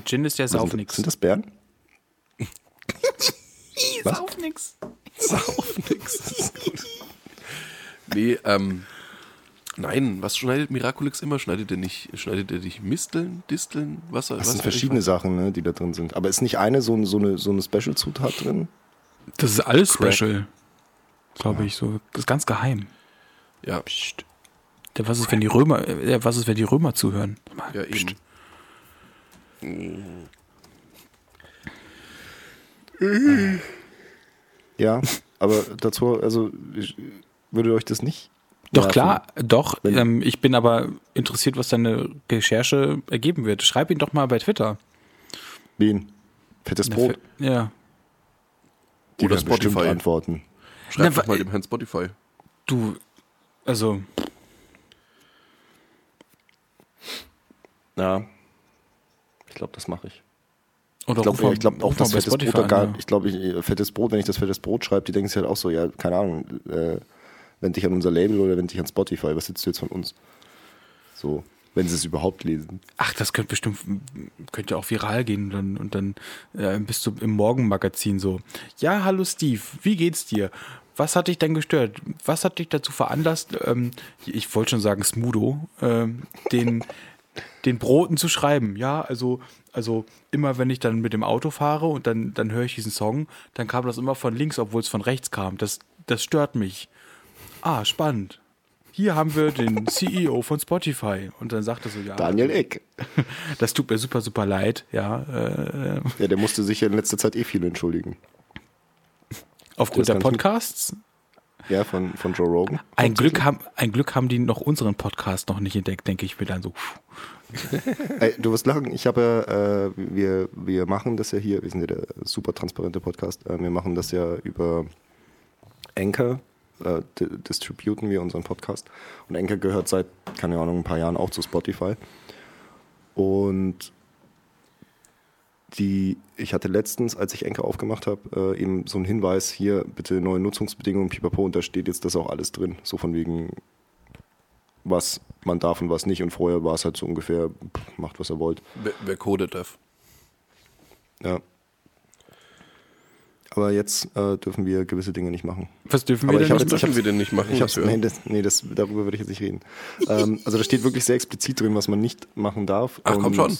Jin ist ja sauf sind, nix. sind das Bären? Was? Sauf nix. Sauf nix. nee, ähm, nein, was schneidet Miraculix immer? Schneidet er nicht, schneidet er nicht Misteln, Disteln, Wasser? Das was sind verschiedene Sachen, ne, die da drin sind. Aber ist nicht eine so, so eine, so eine Special-Zutat drin? Das ist alles Crack. special. Glaube ich, so. Das ist ganz geheim. Ja, Psst. Der, was ist, wenn die Römer, äh, was ist, wenn die Römer zuhören? Mal, ja psst. eben. Ja, aber dazu, also ich, würde euch das nicht. Doch klar, doch. Ähm, ich bin aber interessiert, was deine Recherche ergeben wird. Schreib ihn doch mal bei Twitter. Wen? Fettes Brot. Ja. Die Oder werden bestimmt Spotify. antworten. Schreib Na, doch mal dem Herrn Spotify. Du, also, Ja. Ich glaube, das mache ich. oder Ich glaube ich glaub auch, ruf mal das bei fettes Brot da gar, an, ja. ich glaube, ich, äh, fettes Brot, wenn ich das fettes Brot schreibe, die denken sich halt auch so, ja, keine Ahnung, äh, wend dich an unser Label oder wend dich an Spotify, was willst du jetzt von uns? So, wenn sie es überhaupt lesen. Ach, das könnte bestimmt, könnte auch viral gehen und dann, und dann äh, bist du im Morgenmagazin so. Ja, hallo Steve, wie geht's dir? Was hat dich denn gestört? Was hat dich dazu veranlasst, ähm, ich wollte schon sagen Smudo, ähm, den, den Broten zu schreiben? Ja, also, also immer wenn ich dann mit dem Auto fahre und dann, dann höre ich diesen Song, dann kam das immer von links, obwohl es von rechts kam. Das, das stört mich. Ah, spannend. Hier haben wir den CEO von Spotify. Und dann sagt er so, ja. Daniel Eck. Das tut mir super, super leid, ja. Äh, Ja, der musste sich ja in letzter Zeit eh viel entschuldigen. aufgrund der. Podcasts. Ja, von, von Joe Rogan. Ein Glück, haben, ein Glück haben die noch unseren Podcast noch nicht entdeckt, denke ich mir dann so. Ey, du wirst lachen, ich habe, äh, wir, wir machen das ja hier, wir sind ja der super transparente Podcast, äh, wir machen das ja über Anchor, äh, di- distributen wir unseren Podcast. Und Anchor gehört seit, keine Ahnung, ein paar Jahren auch zu Spotify. Und die, ich hatte letztens, als ich Anchor aufgemacht habe, äh, eben so einen Hinweis, hier bitte neue Nutzungsbedingungen, pipapo, und da steht jetzt das auch alles drin. So von wegen, was man darf und was nicht. Und vorher war es halt so ungefähr, macht was er wollt. Wer, wer codet darf. Ja. Aber jetzt äh, dürfen wir gewisse Dinge nicht machen. Was dürfen Aber wir denn Was dürfen wir denn nicht machen? Ich hab's, nee, das, nee das, darüber würde ich jetzt nicht reden. ähm, also da steht wirklich sehr explizit drin, was man nicht machen darf. Ach, komm schon.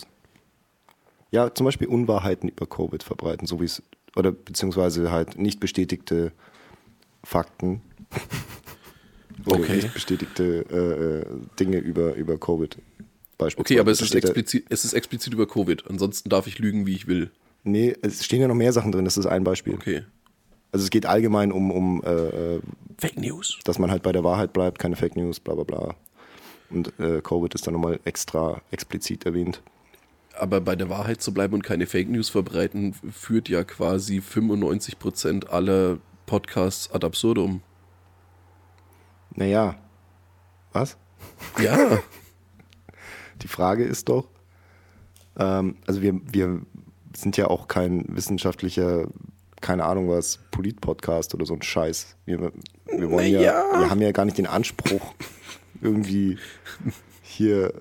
Ja, zum Beispiel Unwahrheiten über Covid verbreiten, so wie es, oder beziehungsweise halt nicht bestätigte Fakten. oder Okay. nicht bestätigte äh, äh, Dinge über, über Covid. Beispielsweise. Okay, aber es ist, explizit, es ist explizit über Covid. Ansonsten darf ich lügen, wie ich will. Nee, es stehen ja noch mehr Sachen drin, das ist ein Beispiel. Okay. Also es geht allgemein um, um äh, äh, Fake News. dass man halt bei der Wahrheit bleibt, keine Fake News, bla bla bla. Und äh, Covid ist dann nochmal extra explizit erwähnt. Aber bei der Wahrheit zu bleiben und keine Fake News verbreiten, führt ja quasi 95% aller Podcasts ad absurdum. Naja, was? Ja. Die Frage ist doch, ähm, also wir, wir sind ja auch kein wissenschaftlicher, keine Ahnung was, Polit-Podcast oder so ein Scheiß. Wir, wir wollen ja, Naja. wir haben ja gar nicht den Anspruch, irgendwie hier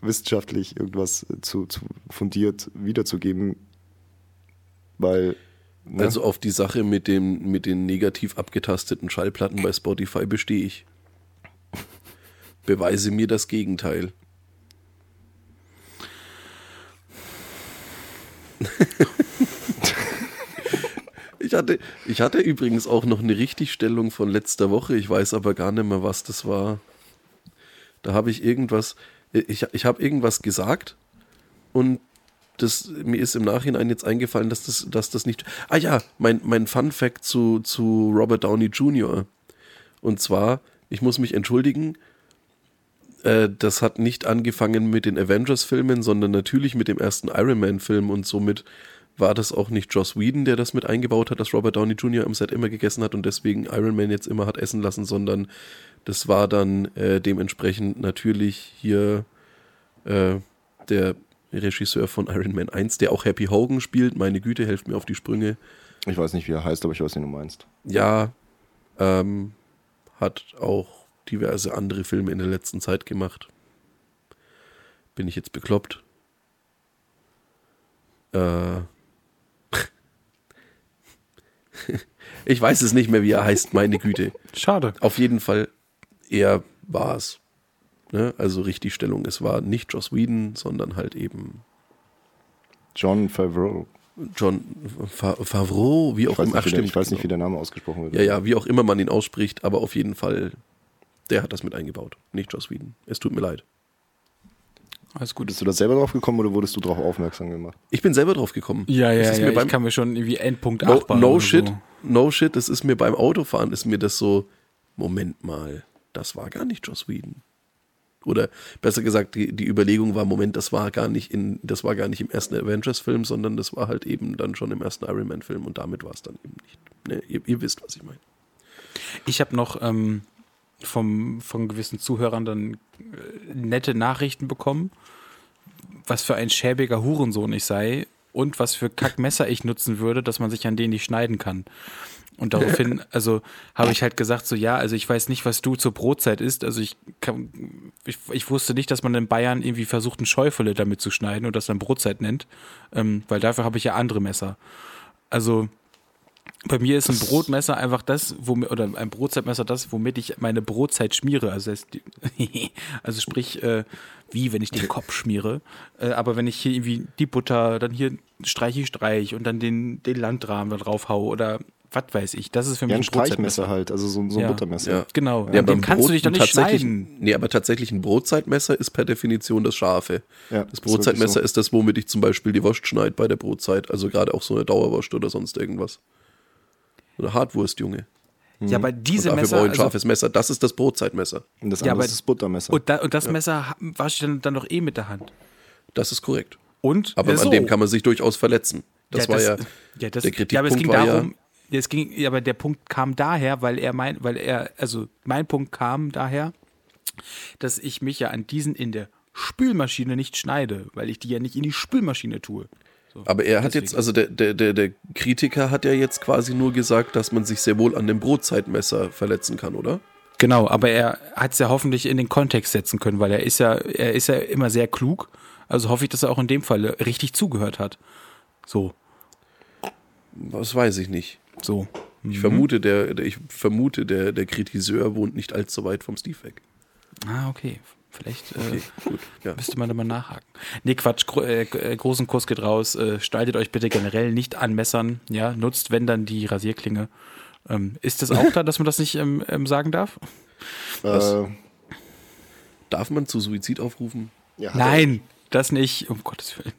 wissenschaftlich irgendwas zu, zu fundiert wiederzugeben, weil ne? Also auf die Sache mit, dem, mit den negativ abgetasteten Schallplatten bei Spotify bestehe ich. Beweise mir das Gegenteil. Ich hatte, ich hatte übrigens auch noch eine Richtigstellung von letzter Woche. Ich weiß aber gar nicht mehr, was das war. Da habe ich irgendwas, ich, ich habe irgendwas gesagt und das, mir ist im Nachhinein jetzt eingefallen, dass das, dass das nicht. Ah ja, mein, mein Fun Fact zu, zu Robert Downey Jr. Und zwar, ich muss mich entschuldigen, äh, das hat nicht angefangen mit den Avengers-Filmen, sondern natürlich mit dem ersten Iron Man-Film und somit war das auch nicht Joss Whedon, der das mit eingebaut hat, dass Robert Downey Jr. im Set immer gegessen hat und deswegen Iron Man jetzt immer hat essen lassen, sondern das war dann äh, dementsprechend natürlich hier äh, der Regisseur von Iron Man 1, der auch Happy Hogan spielt. Meine Güte, helft mir auf die Sprünge. Ich weiß nicht, wie er heißt, aber ich weiß, wen du meinst. Ja, ähm, hat auch diverse andere Filme in der letzten Zeit gemacht. Bin ich jetzt bekloppt? Äh. ich weiß es nicht mehr, wie er heißt, meine Güte. Schade. Auf jeden Fall, er war es. Ne? Also Richtigstellung, es war nicht Joss Whedon, sondern halt eben John Favreau. John Fa Favreau, wie auch Ich immer. stimmt, ich weiß nicht, genau. wie der Name ausgesprochen wird. Ja, ja, wie auch immer man ihn ausspricht, aber auf jeden Fall, der hat das mit eingebaut, nicht Joss Whedon. Es tut mir leid. Alles gut. Bist du da selber drauf gekommen oder wurdest du darauf aufmerksam gemacht? Ich bin selber drauf gekommen. Ja, ja, ist ja. mir Ich beim, kann mir schon irgendwie Endpunkt no, 8 bauen no shit, So. no shit, das ist mir beim Autofahren, ist mir das so, Moment mal, das war gar nicht Joss Whedon. Oder besser gesagt, die, die Überlegung war, Moment, das war gar nicht in, das war gar nicht im ersten Avengers-Film, sondern das war halt eben dann schon im ersten Iron Man-Film und damit war es dann eben nicht. Ne, ihr, ihr wisst, was ich meine. Ich habe noch ähm, vom, von gewissen Zuhörern dann äh, nette Nachrichten bekommen, was für ein schäbiger Hurensohn ich sei und was für Kackmesser ich nutzen würde, dass man sich an denen nicht schneiden kann. Und daraufhin, also habe ich halt gesagt, so ja, also ich weiß nicht, was du zur Brotzeit isst. Also ich, kann, ich, ich wusste nicht, dass man in Bayern irgendwie versucht, ein Schäufele damit zu schneiden und das dann Brotzeit nennt, ähm, weil dafür habe ich ja andere Messer. Also bei mir ist ein Brotmesser einfach das, womit, oder ein Brotzeitmesser das, womit ich meine Brotzeit schmiere. Also, heißt, also sprich, äh, wie wenn ich den Kopf schmiere. Äh, aber wenn ich hier irgendwie die Butter, dann hier streiche ich Streich und dann den, den Landrahmen da drauf hau oder was weiß ich. Das ist für mich Ja, ein ein Brotzeitmesser. Streichmesser halt, also so, so ein Ja. Buttermesser. Ja. Genau, Ja, dem kannst du Brot dich doch nicht tatsächlich- schneiden. Nee, aber tatsächlich ein Brotzeitmesser ist per Definition das Scharfe. Ja, das ist Brotzeitmesser wirklich ist das, womit ich zum Beispiel die Wurst schneide bei der Brotzeit. Also gerade auch so eine Dauerwurst oder sonst irgendwas. Oder Hartwurst, Junge. Ja, aber Und diese dafür Messer. brauche ich ein also- scharfes Messer. Das ist das Brotzeitmesser. Und das Ja, andere aber- ist das Buttermesser. und, da, und das Messer ha- wasche ich dann, dann doch eh mit der Hand. Das ist korrekt. Und Aber so. an dem kann man sich durchaus verletzen. Das war ja, ja, das, der ja, aber es Kritikpunkt ging war darum, ja, es ging, ja, aber der Punkt kam daher, weil er mein, weil er, also mein Punkt kam daher, dass ich mich ja an diesen in der Spülmaschine nicht schneide, weil ich die ja nicht in die Spülmaschine tue. So, Aber er hat deswegen. jetzt, also der, der, der, der Kritiker hat ja jetzt quasi nur gesagt, dass man sich sehr wohl an dem Brotzeitmesser verletzen kann, oder? Genau, aber er hat es ja hoffentlich in den Kontext setzen können, weil er ist ja, er ist ja immer sehr klug. Also hoffe ich, dass er auch in dem Fall richtig zugehört hat. So, Das weiß ich nicht. so. Ich vermute, der, der, ich vermute, der, der Kritiseur wohnt nicht allzu weit vom Steve weg. Ah, okay. Vielleicht äh, Okay, gut. Ja. Müsste man da mal nachhaken. Nee, Quatsch, gro äh, äh, großen Kurs geht raus. Äh, schneidet euch bitte generell nicht an Messern. Ja, nutzt, wenn dann die Rasierklinge. Ähm, ist das auch da, dass man das nicht ähm, ähm, sagen darf? äh, Darf man zu Suizid aufrufen? ja, Nein, das nicht, um Gottes Willen.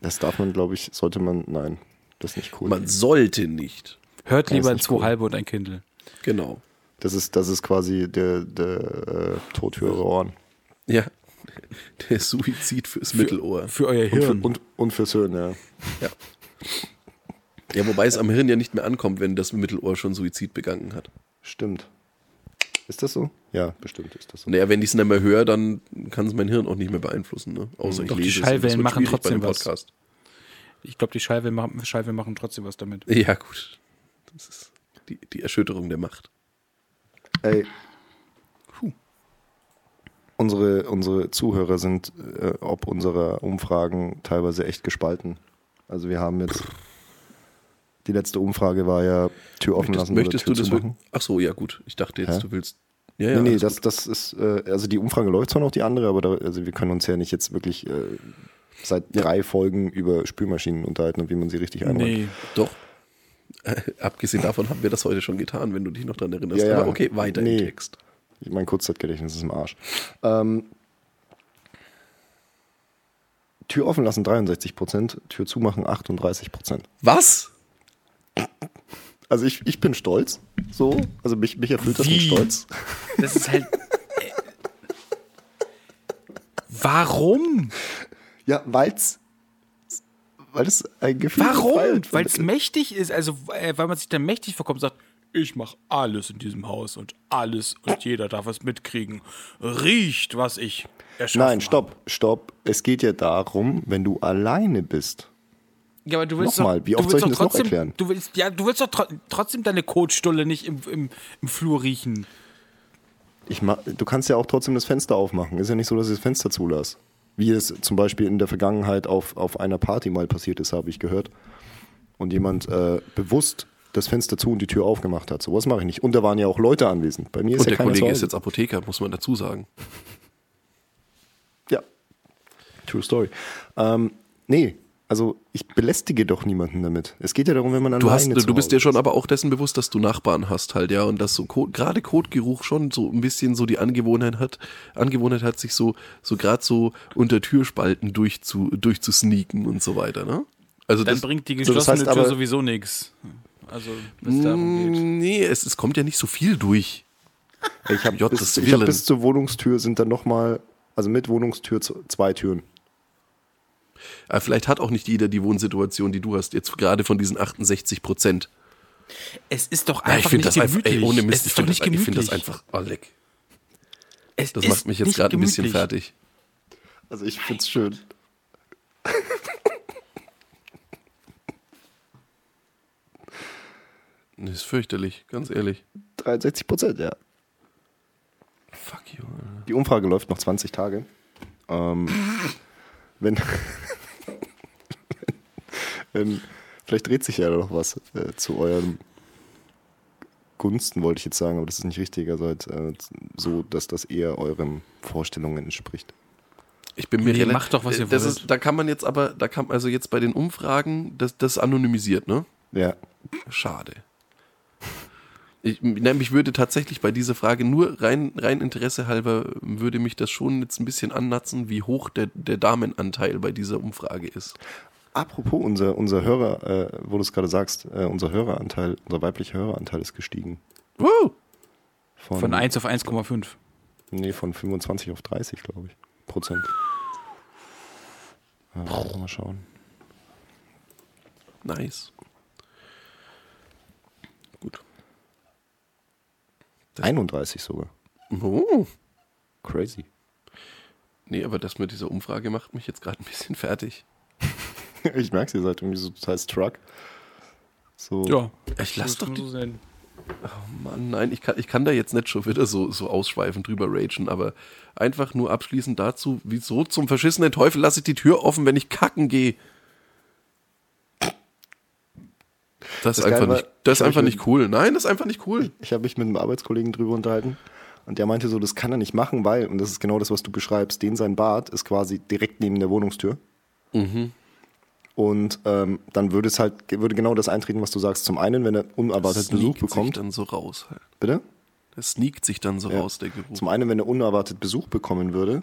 Das darf man, glaube ich, sollte man, nein, das ist nicht cool. Man sollte nicht. Hört lieber zwei cool. halbe und ein Kindle. Genau. Das ist, das ist quasi der, der äh, Tod für eure Ohren. Ja. Der Suizid fürs Mittelohr. Für euer Und, für, Hirn. und, und fürs Hirn, ja. Ja. Ja, wobei es am Hirn ja nicht mehr ankommt, wenn das Mittelohr schon Suizid begangen hat. Stimmt. Ist das so? Ja, bestimmt ist das so. Naja, wenn ich es nicht mehr höre, dann kann es mein Hirn auch nicht mehr beeinflussen. Ne? Außer ich Doch, die lese es. und Schallwellen das wird machen trotzdem dem was. Podcast. ich glaube, die Schallwellen machen, Schallwellen machen trotzdem was damit. Ja, gut. Das ist die, die Erschütterung der Macht. Ey. Unsere, unsere Zuhörer sind äh, ob unserer Umfragen teilweise echt gespalten. Also wir haben jetzt die letzte Umfrage war ja Tür offen Möchtest, lassen möchtest oder du Tür das machen. Ach so, ja gut. Ich dachte jetzt, Hä? du willst. Ja, ja, nee, nee, das, gut. das ist, äh, also die Umfrage läuft zwar noch, die andere, aber da, also wir können uns ja nicht jetzt wirklich äh, seit drei Folgen über Spülmaschinen unterhalten und wie man sie richtig einräumt. Nee. Doch. Äh, abgesehen davon haben wir das heute schon getan, wenn du dich noch daran erinnerst. Ja, ja. Aber okay, weiter Nee. im Text. Mein Kurzzeitgedächtnis ist im Arsch. Ähm, Tür offen lassen 63 Prozent, Tür zumachen 38 Prozent. Was? Also ich, ich bin stolz, so, also mich, mich erfüllt das mit Wie? Stolz. Das ist halt. Warum? Ja, weil's, weil es ein Gefühl Warum? Weil es mächtig ist, also äh, weil man sich dann mächtig vorkommt und sagt, ich mache alles in diesem Haus und alles und jeder darf es mitkriegen. Riecht, was ich erschaffen Nein, stopp, stopp. Es geht ja darum, wenn du alleine bist. Ja, aber du willst Nochmal, doch, wie oft soll ich das noch trotzdem, erklären? Du willst, ja, du willst doch tro trotzdem deine Kotstulle nicht im, im, im Flur riechen. Ich ma du kannst ja auch trotzdem das Fenster aufmachen. Ist ja nicht so, dass ich das Fenster zulasse. Wie es zum Beispiel in der Vergangenheit auf, auf einer Party mal passiert ist, habe ich gehört. Und jemand äh, bewusst das Fenster zu und die Tür aufgemacht hat. Sowas mache ich nicht. Und da waren ja auch Leute anwesend. Bei mir ist Und ja der Kollege ist jetzt Apotheker, muss man dazu sagen. Ja. True Story. Ähm, nee, also ich belästige doch niemanden damit. Es geht ja darum, wenn man Du, hast, du bist dir schon aber auch dessen bewusst, dass du Nachbarn hast halt, ja, und dass so Kot, gerade Kotgeruch schon so ein bisschen so die Angewohnheit hat, Angewohnheit hat, sich so, so gerade so unter Türspalten durchzu, durchzusneaken und so weiter, ne? Also Dann das, bringt die das geschlossene heißt Tür aber- sowieso nichts. Also, es darum geht. Mm, nee, es, es kommt ja nicht so viel durch. Ich habe Gottes bis, ich hab bis zur Wohnungstür sind dann nochmal, also mit Wohnungstür zwei Türen. Aber vielleicht hat auch nicht jeder die Wohnsituation, die du hast, jetzt gerade von diesen 68 Prozent. Es ist doch Ja, einfach ich finde nicht das einfach, gemütlich. ey, ohne es Mist, ich finde das, ich gemütlich. find das einfach, oh, leck. Es Das ist macht mich jetzt gerade ein bisschen gemütlich. fertig. Also ich find's schön. Das ist fürchterlich, ganz ehrlich. 63 Prozent, ja. Fuck you. Alter. Die Umfrage läuft noch 20 Tage. Ähm, wenn, wenn, vielleicht dreht sich ja noch was äh, zu euren Gunsten, wollte ich jetzt sagen, aber das ist nicht richtig. Also halt, äh, so, dass das eher euren Vorstellungen entspricht. Ich bin mir Nee, macht doch, was ihr das wollt. ist, Da kann man jetzt aber, da kann also jetzt bei den Umfragen, das, das ist anonymisiert, ne? Ja, Schade. Ich, nein, mich würde tatsächlich bei dieser Frage nur rein, rein Interesse halber, würde mich das schon jetzt ein bisschen annatzen, wie hoch der, der Damenanteil bei dieser Umfrage ist. Apropos, unser, unser Hörer, äh, wo du es gerade sagst, äh, unser Höreranteil, unser weiblicher Höreranteil ist gestiegen. Wow. Von, Von 1 auf 1,5. Nee, von 25 auf 30, glaube ich. Prozent. Äh, mal schauen. Nice. 31 sogar. Oh. Crazy. Nee, aber das mit dieser Umfrage macht mich jetzt gerade ein bisschen fertig. Ich merke ihr seid irgendwie so total struck. So. Ja. Ich lass Das doch die, so sein. Mann, nein, ich kann, ich kann da jetzt nicht schon wieder so, so ausschweifend drüber ragen, aber einfach nur abschließend dazu, wieso zum verschissenen Teufel lasse ich die Tür offen, wenn ich kacken gehe? Das ist Das einfach Geile war, nicht, das ist einfach nicht cool. Nein, das ist einfach nicht cool. Ich habe mich mit einem Arbeitskollegen drüber unterhalten und der meinte so, das kann er nicht machen, weil, und das ist genau das, was du beschreibst, den sein Bad ist quasi direkt neben der Wohnungstür. Mhm. Und ähm, dann würde es halt, würde genau das eintreten, was du sagst. Zum einen, wenn er unerwartet Besuch Sneakt sich bekommt. dann so raus. Halt. Bitte? Das sneakt sich dann so Ja. raus, der Geruch. Zum einen, wenn er unerwartet Besuch bekommen würde,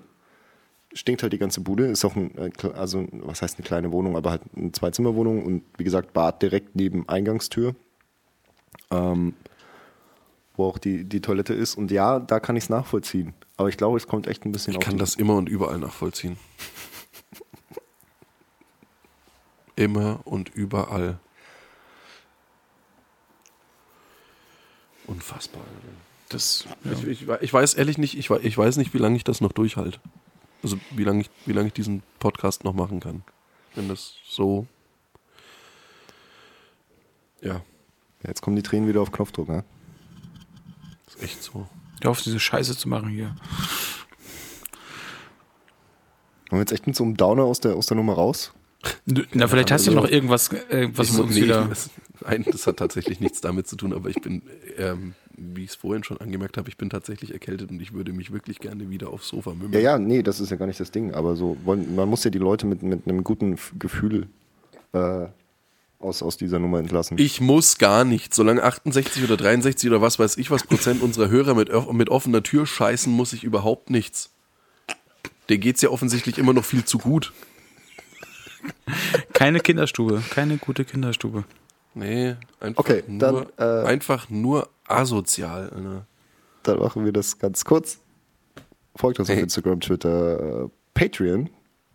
stinkt halt die ganze Bude. Ist auch ein, äh, also was heißt eine kleine Wohnung, aber halt eine Zwei-Zimmer-Wohnung und wie gesagt, Bad direkt neben Eingangstür. Ähm, wo auch die, die Toilette ist. Und ja, da kann ich es nachvollziehen. Aber ich glaube, es kommt echt ein bisschen Ich auf kann das immer und überall nachvollziehen. Immer und überall. Unfassbar. Das, Ich, ich, ich weiß ehrlich nicht, ich, ich weiß nicht, wie lange ich das noch durchhalte. Also wie lange ich, wie lange ich diesen Podcast noch machen kann. Wenn das so. Ja, Jetzt kommen die Tränen wieder auf Knopfdruck, ne? ist echt so. hör auf, diese Scheiße zu machen hier. Wollen wir jetzt echt mit so einem Downer aus der, aus der Nummer raus? Na, vielleicht hast du noch irgendwas, äh, was Ich, uns nee, wieder. das, nein, das hat tatsächlich nichts damit zu tun, aber ich bin, ähm, wie ich es vorhin schon angemerkt habe, ich bin tatsächlich erkältet und ich würde mich wirklich gerne wieder aufs Sofa mümmeln. Ja, ja, nee, das ist ja gar nicht das Ding. Aber so, wollen, man muss ja die Leute mit, mit einem guten Gefühl äh, aus, aus dieser Nummer entlassen. Ich muss gar nicht. Solange 68 oder 63 oder was weiß ich was Prozent unserer Hörer mit, mit offener Tür scheißen, muss ich überhaupt nichts. Der geht's ja offensichtlich immer noch viel zu gut. Keine Kinderstube, keine gute Kinderstube. Nee, einfach, Okay, nur, dann, äh, einfach nur asozial. Alter. Dann machen wir das ganz kurz. Folgt uns auf Hey. Instagram, Twitter, äh, Patreon.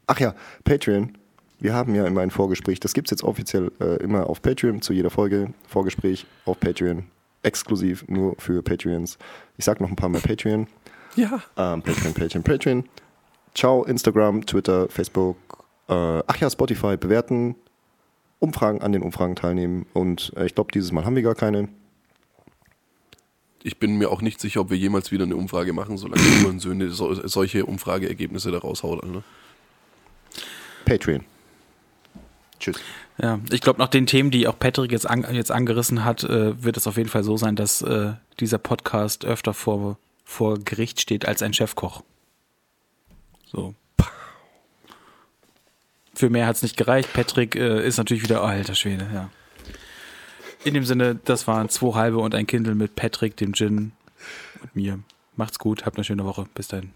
Ach ja, Patreon. Wir haben ja immer ein Vorgespräch. Das gibt es jetzt offiziell äh, immer auf Patreon zu jeder Folge. Vorgespräch auf Patreon. Exklusiv nur für Patreons. Ich sag noch ein paar Mal Patreon. Ja. Ähm, Patreon, Patreon, Patreon. Ciao, Instagram, Twitter, Facebook. Äh, ach ja, Spotify bewerten. Umfragen an den Umfragen teilnehmen. Und äh, ich glaube, dieses Mal haben wir gar keine. Ich bin mir auch nicht sicher, ob wir jemals wieder eine Umfrage machen, solange Söhne so, solche Umfrageergebnisse da raushaut. Alter. Patreon. Tschüss. Ja, ich glaube, nach den Themen, die auch Patrick jetzt, an, jetzt angerissen hat, äh, wird es auf jeden Fall so sein, dass äh, dieser Podcast öfter vor, vor Gericht steht als ein Chefkoch. So für mehr hat es nicht gereicht. Patrick äh, ist natürlich wieder, oh, alter Schwede, ja. In dem Sinne, das waren zwei halbe und ein Kindle mit Patrick, dem Gin und mir. Macht's gut, habt eine schöne Woche. Bis dahin.